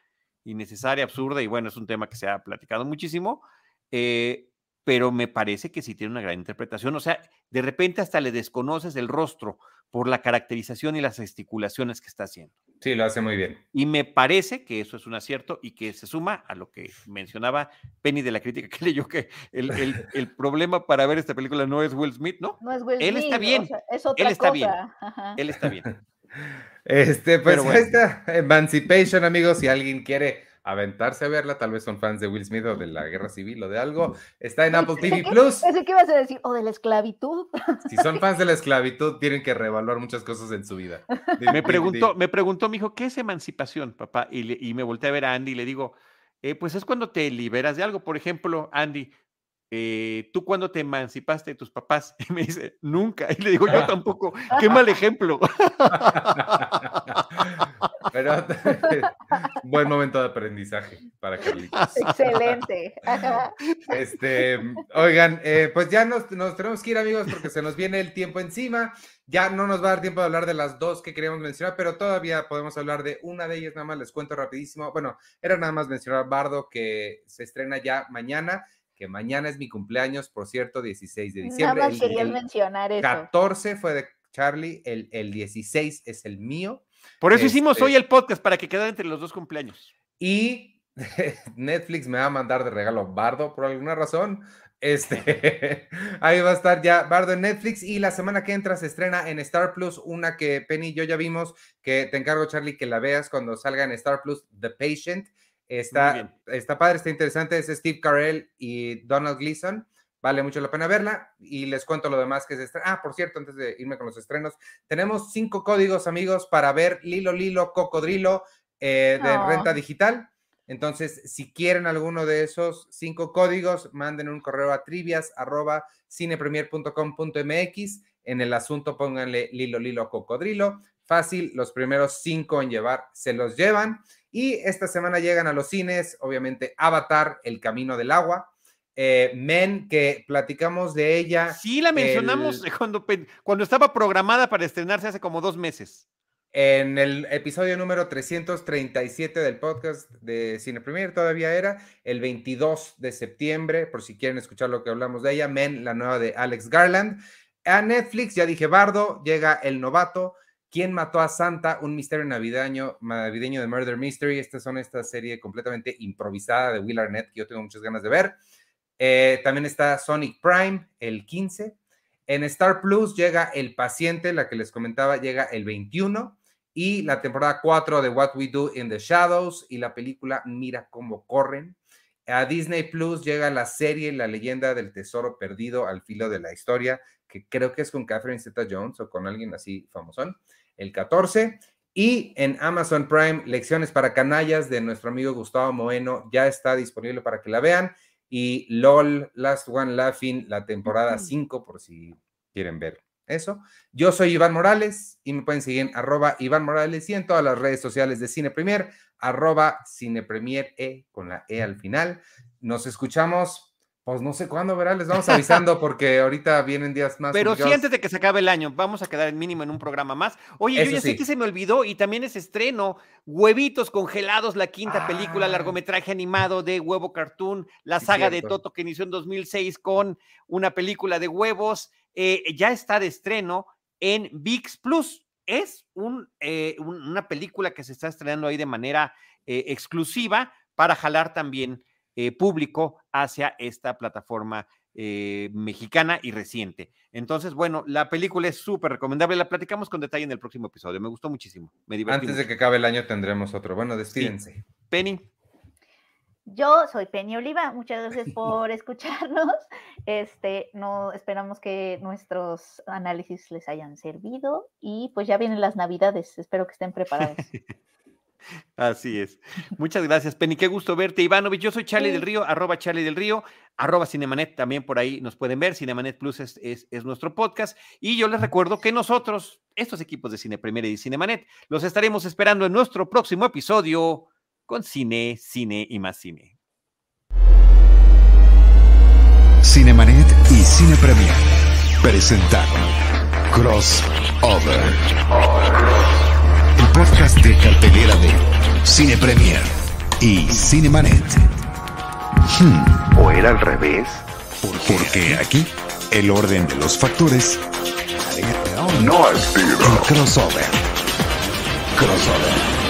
innecesaria, absurda y bueno, es un tema que se ha platicado muchísimo, eh, pero me parece que sí tiene una gran interpretación, o sea, de repente hasta le desconoces el rostro por la caracterización y las gesticulaciones que está haciendo. Sí, lo hace muy bien. Y me parece que eso es un acierto y que se suma a lo que mencionaba Penny de la crítica que leyó, que el, el, problema para ver esta película no es Will Smith, ¿no? No es Will Él está bien. es otra Él está cosa. bien. Él está bien. Este, pues esta Emancipation, amigos, si alguien quiere aventarse a verla, tal vez son fans de Will Smith o de la guerra civil o de algo, está en Apple TV Plus. ¿Ese qué ibas a decir? ¿O de la esclavitud? Si son fans de la esclavitud, tienen que reevaluar muchas cosas en su vida. Me preguntó, me preguntó mi hijo, ¿qué es emancipación, papá? Y, me volteé a ver a Andy y le digo, eh, pues es cuando te liberas de algo. Por ejemplo, Andy, eh, ¿tú cuándo te emancipaste de tus papás? Y me dice, nunca. Y le digo, yo tampoco. Qué mal ejemplo. Pero buen momento de aprendizaje para Carlitos. Excelente. Este, oigan, eh, pues ya nos, tenemos que ir, amigos, porque se nos viene el tiempo encima. Ya no nos va a dar tiempo de hablar de las dos que queríamos mencionar, pero todavía podemos hablar de una de ellas, nada más les cuento rapidísimo. Bueno, era nada más mencionar Bardo, que se estrena ya mañana que mañana es mi cumpleaños, por cierto, 16 de diciembre. Nada más quería mencionar eso. 14 fue de Charlie, el, el 16 es el mío. Por eso hicimos este hoy el podcast, para que quedara entre los dos cumpleaños. Y Netflix me va a mandar de regalo Bardo por alguna razón. Este, ahí va a estar ya Bardo en Netflix y la semana que entra se estrena en Star Plus una que Penny y yo ya vimos, que te encargo Charlie que la veas cuando salga en Star Plus, The Patient. Está, está padre, está interesante, es Steve Carell y Donald Gleason. Vale mucho la pena verla y les cuento lo demás que es estrena. Ah, por cierto, antes de irme con los estrenos, tenemos cinco códigos, amigos, para ver Lilo Lilo Cocodrilo eh, de renta digital. Entonces, si quieren alguno de esos cinco códigos, manden un correo a trivias arroba cinepremier.com.mx. En el asunto pónganle Lilo Lilo Cocodrilo. Fácil, los primeros cinco en llevar se los llevan. Y esta semana llegan a los cines, obviamente, Avatar, El Camino del Agua. Eh, Men, que platicamos de ella. Sí, la mencionamos cuando, cuando estaba programada para estrenarse hace como dos meses. En el episodio número 337 del podcast de Cine Premier, todavía era el 22 de septiembre, por si quieren escuchar lo que hablamos de ella, Men, la nueva de Alex Garland. A Netflix, ya dije Bardo, llega El Novato, ¿Quién mató a Santa? Un misterio navideño, navideño de Murder Mystery. Esta son esta serie completamente improvisada de Will Arnett que yo tengo muchas ganas de ver. Eh, también está Sonic Prime el 15. En Star Plus llega El Paciente, la que les comentaba, llega el 21. Y la temporada 4 de What We Do in the Shadows y la película Mira cómo corren. A Disney Plus llega la serie La leyenda del tesoro perdido al filo de la historia, que creo que es con Catherine Zeta Jones o con alguien así famosón, el 14. Y en Amazon Prime, Lecciones para Canallas de nuestro amigo Gustavo Moeno, ya está disponible para que la vean y LOL, Last One Laughing, la temporada 5, por si quieren ver eso. Yo soy Iván Morales y me pueden seguir en arroba Iván Morales y en todas las redes sociales de Cine Premier, arroba Cine Premier E con la E al final. Nos escuchamos pues no sé cuándo, ¿verdad? Les vamos avisando porque ahorita vienen días más. Pero sí, antes de que se acabe el año, vamos a quedar mínimo en un programa más. Oye, yo ya sé que se me olvidó y también es estreno. Huevitos congelados, la quinta película, ah. largometraje animado de Huevo Cartoon, la saga de Toto que inició en 2006 con una película de huevos. Eh, ya está de estreno en VIX Plus. es eh, una película que se está estrenando ahí de manera eh, exclusiva para jalar también eh, público hacia esta plataforma mexicana y reciente. Entonces, bueno, la película es súper recomendable. La platicamos con detalle en el próximo episodio. Me gustó muchísimo. Me Antes de que acabe el año tendremos otro. Bueno, despídense. Penny. Yo soy Penny Oliva, muchas gracias por escucharnos. Este, no esperamos que nuestros análisis les hayan servido y pues ya vienen las Navidades, espero que estén preparados. Así es. Muchas gracias, Penny. Qué gusto verte, Ivanovich. Yo soy Charlie del Río, arroba Charlie del Río, arroba Cinemanet, también por ahí nos pueden ver. Cinemanet Plus es, es, nuestro podcast. Y yo les recuerdo que nosotros, estos equipos de Cine Premier y Cinemanet, los estaremos esperando en nuestro próximo episodio con cine, cine y más cine. Cinemanet y Cine Premier presentaron Crossover, podcast de cartelera de Cine Premier y Cinemanet. Hmm, ¿O era al revés? Porque aquí el orden de los factores no es crossover. Crossover.